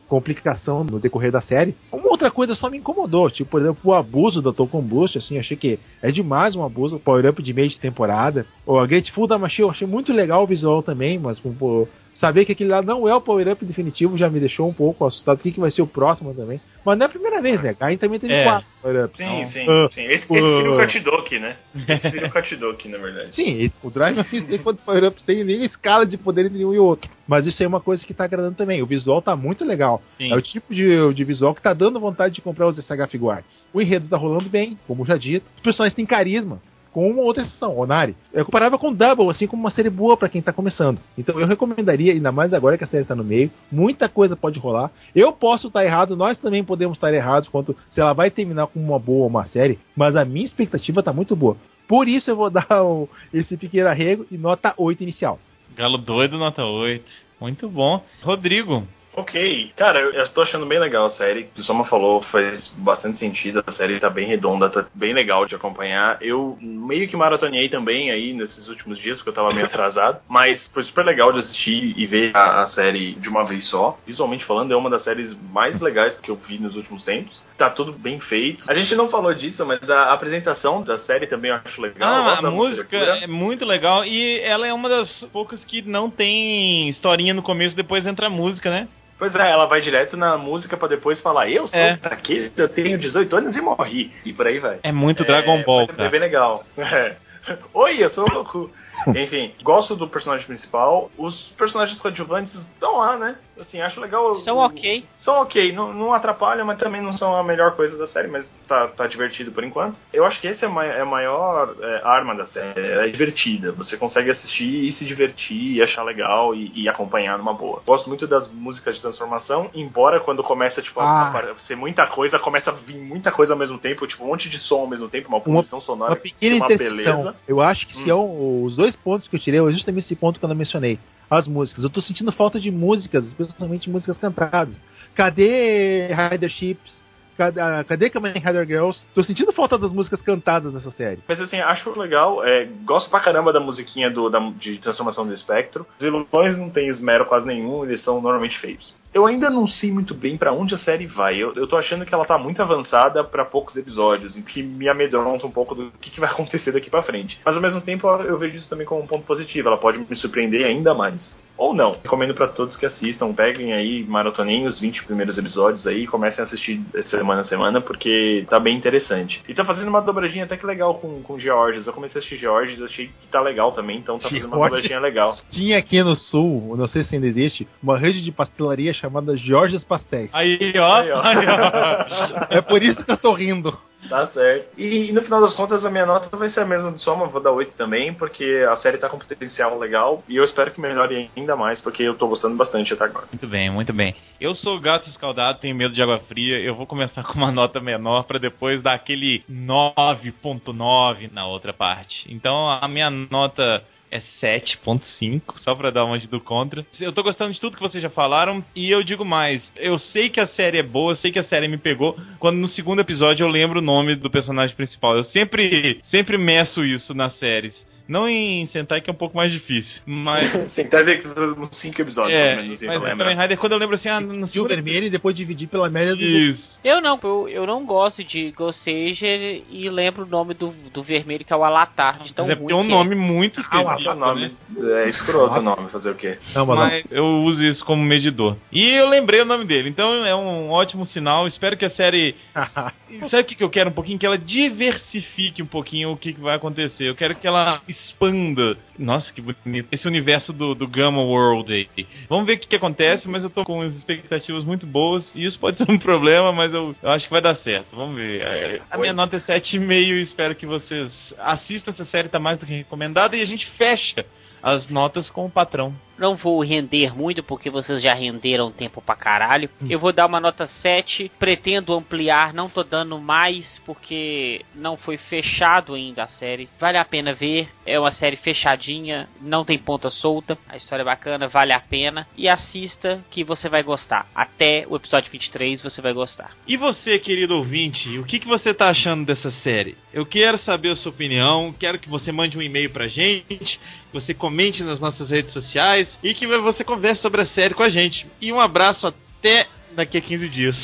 complicação no decorrer da série. Uma outra coisa só me incomodou, tipo, por exemplo, o abuso da Token Boost, assim, achei que é demais um abuso, power-up de meio de temporada. O a Grateful da Machine eu achei muito legal o visual também, mas pô, saber que aquele lá não é o power-up definitivo já me deixou um pouco assustado. O que, que vai ser o próximo também? Mas não é a primeira vez, né? Caim também teve É. quatro power-ups. Sim, Então, sim, ah, sim. Esse, esse uh, seria o Katidoki, né? Esse seria o Katidoki, na verdade. Sim, e o Drive não sei quantos power-ups tem, nem a escala de poder entre um e outro. Mas isso aí é uma coisa que tá agradando também. O visual tá muito legal. Sim. É o tipo de, de visual que tá dando vontade de comprar os SH Figuarts. O enredo tá rolando bem, como já dito. Os personagens têm carisma. Com uma outra exceção, Onari. Eu comparava com Double, assim como uma série boa pra quem tá começando. Então eu recomendaria, ainda mais agora que a série tá no meio, muita coisa pode rolar. Eu posso estar errado, nós também podemos estar errados quanto se ela vai terminar com uma boa ou uma série, mas a minha expectativa tá muito boa. Por isso eu vou dar o- esse pequeno arrego e nota 8 inicial. Galo doido, nota 8. Muito bom. Rodrigo. Ok, cara, eu, eu tô achando bem legal a série. O Soma falou, faz bastante sentido. A série tá bem redonda, tá bem legal de acompanhar. Eu meio que maratonei também aí nesses últimos dias, porque eu tava meio atrasado. Mas foi super legal de assistir e ver a, a série de uma vez só. Visualmente falando, é uma das séries mais legais que eu vi nos últimos tempos. Tá tudo bem feito. A gente não falou disso, mas a apresentação da série também eu acho legal. Ah, a música é muito legal e ela é uma das poucas que não tem historinha no começo, depois entra a música, né? Pois é, ela vai direto na música pra depois falar: Eu sou É. daquele, eu tenho 18 anos e morri. E por aí vai. É muito Dragon Ball, É bem legal. É. Oi, eu sou o Goku. Enfim, gosto do personagem principal. Os personagens coadjuvantes estão lá, né? Assim, acho legal. São o- ok. São ok, não, não atrapalham, mas também não são a melhor coisa da série, mas tá, tá divertido por enquanto. Eu acho que esse é, ma- é a maior é, arma da série, é divertida. Você consegue assistir e se divertir e achar legal e, e acompanhar numa boa. Gosto muito das músicas de transformação, embora quando começa, tipo, a- Ah. a ser muita coisa, começa a vir muita coisa ao mesmo tempo, tipo, um monte de som ao mesmo tempo, uma poluição sonora, Uma pequena que é uma beleza. Eu acho que se Hum. é um- os dois pontos que eu tirei é justamente esse ponto que eu não mencionei. As músicas. Eu tô sentindo falta de músicas, especialmente músicas cantadas. Cadê Rider Ships? Cadê, ah, cadê Kamen Rider Girls? Tô sentindo falta das músicas cantadas nessa série. Mas assim, acho legal, é, gosto pra caramba da musiquinha do, da, de transformação do espectro. Os vilões não tem esmero quase nenhum, eles são normalmente feios. Eu ainda não sei muito bem pra onde a série vai. Eu, eu tô achando que ela tá muito avançada pra poucos episódios, o que me amedronta um pouco do que, que vai acontecer daqui pra frente. Mas ao mesmo tempo eu vejo isso também como um ponto positivo. Ela pode me surpreender ainda mais. Ou não. Recomendo pra todos que assistam. Peguem aí, maratonem os 20 primeiros episódios aí e comecem a assistir semana a semana, porque tá bem interessante. E tá fazendo uma dobradinha até que legal com, com Georges. Eu comecei a assistir Georges, achei que tá legal também, então tá fazendo uma Georges. dobradinha legal. Tinha aqui no sul, não sei se ainda existe, uma rede de pastelaria chamada Jorge's Pastéis. Aí, ó. Aí, ó. Aí, ó. É por isso que eu tô rindo. Tá certo. E, no final das contas, a minha nota vai ser a mesma do Soma, vou dar 8 também, porque a série tá com potencial legal e eu espero que melhore ainda mais, porque eu tô gostando bastante até agora. Muito bem, muito bem. Eu sou gato escaldado, tenho medo de água fria. Eu vou começar com uma nota menor pra depois dar aquele 9.9 na outra parte. Então a minha nota é 7.5, só pra dar uma de do contra. Eu tô gostando de tudo que vocês já falaram e eu digo mais, eu sei que a série é boa, eu sei que a série me pegou, quando no segundo episódio eu lembro o nome do personagem principal. Eu sempre, sempre meço isso nas séries. Não em Sentai, que é um pouco mais difícil. Mas. Sentai tem que fazer uns 5 episódios, é, pelo menos, assim, mas em lembrar. Kamen Rider, quando eu lembro assim, ah, no E o segundo vermelho e depois dividir pela média do. Isso. Eu não, eu, eu não gosto de Gossager e lembro o nome do, do vermelho que é o Alatar. De tão Mas é porque é um que nome muito Ah, o específico. É o nome. É escroto o nome, fazer o quê? Não, mas, não. Mas eu uso isso como medidor. E eu lembrei o nome dele, então é um ótimo sinal. Espero que a série. Sabe o que que eu quero um pouquinho? Que ela diversifique um pouquinho o que que vai acontecer. Eu quero que ela expanda. Nossa, que bonito. Esse universo do, do Gamma World aí. Vamos ver o que, que acontece, mas eu tô com as expectativas muito boas. E isso pode ser um problema, mas eu, eu acho que vai dar certo. Vamos ver. É, A minha nota é 7,5 e espero que vocês assistam essa série, tá mais do que recomendada. E a gente fecha as notas com o patrão. Não vou render muito porque vocês já renderam tempo pra caralho. Eu vou dar uma nota 7. Pretendo ampliar, não tô dando mais porque não foi fechado ainda a série. Vale a pena ver. É uma série fechadinha, não tem ponta solta. A história é bacana, vale a pena. E assista que você vai gostar. Até o episódio 23 você vai gostar. E você, querido ouvinte, o que, que você tá achando dessa série? Eu quero saber a sua opinião, quero que você mande um e-mail pra gente, que você comente nas nossas redes sociais e que você converse sobre a série com a gente. E um abraço até daqui a 15 dias.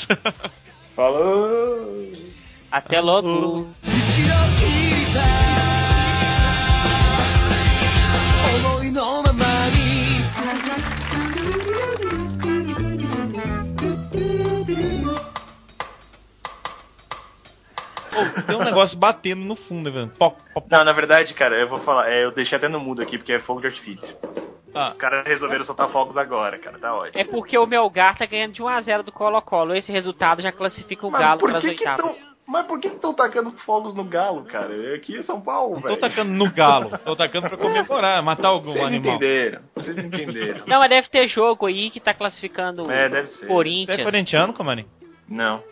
Falou! Até logo. 思 Pô, tem um negócio batendo no fundo, velho. Pop, pop. Não, na verdade, cara, eu vou falar, é, eu deixei até no mudo aqui porque é fogo de artifício. Ah, Os caras resolveram soltar fogos agora, cara, tá ótimo. É porque o Melgar tá ganhando de 1x0 do Colo-Colo. Esse resultado já classifica o Mas Galo para as que que oitavas. tão- Mas por que estão tacando fogos no galo, cara? Aqui em São Paulo, velho. tacando no galo, tô tacando pra comemorar, matar algum Vocês animal. entenderam, vocês entenderam. Não, mas deve ter jogo aí que tá classificando É, deve ser. Você é Corinthians. corintiano, Comani? Não.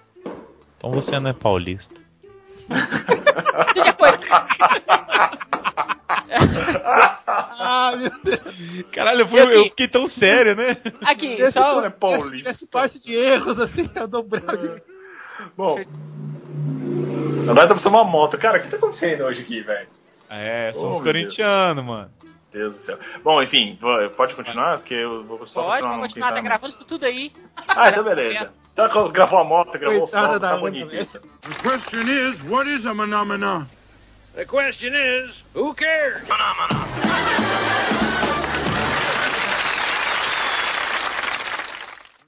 Então você não é paulista. Você já foi... Ah, meu Deus. Caralho, eu, fui- aqui? eu fiquei tão sério, né? Aqui, Esse só... Não é paulista. Essa parte de erros, assim, é o dobral de. Bom. Agora tá precisando uma moto. Cara, o que tá acontecendo hoje aqui, velho? É, Oh, somos meu corintianos, mano. Deus do céu. Bom, enfim, pode continuar? Porque eu vou só Pode, continuar pode continuar, tá gravando isso tudo aí. Ah, então beleza. Então gravou a moto, gravou o fogo, tá bonito isso. The question is, what is a phenomena? The question is, who cares?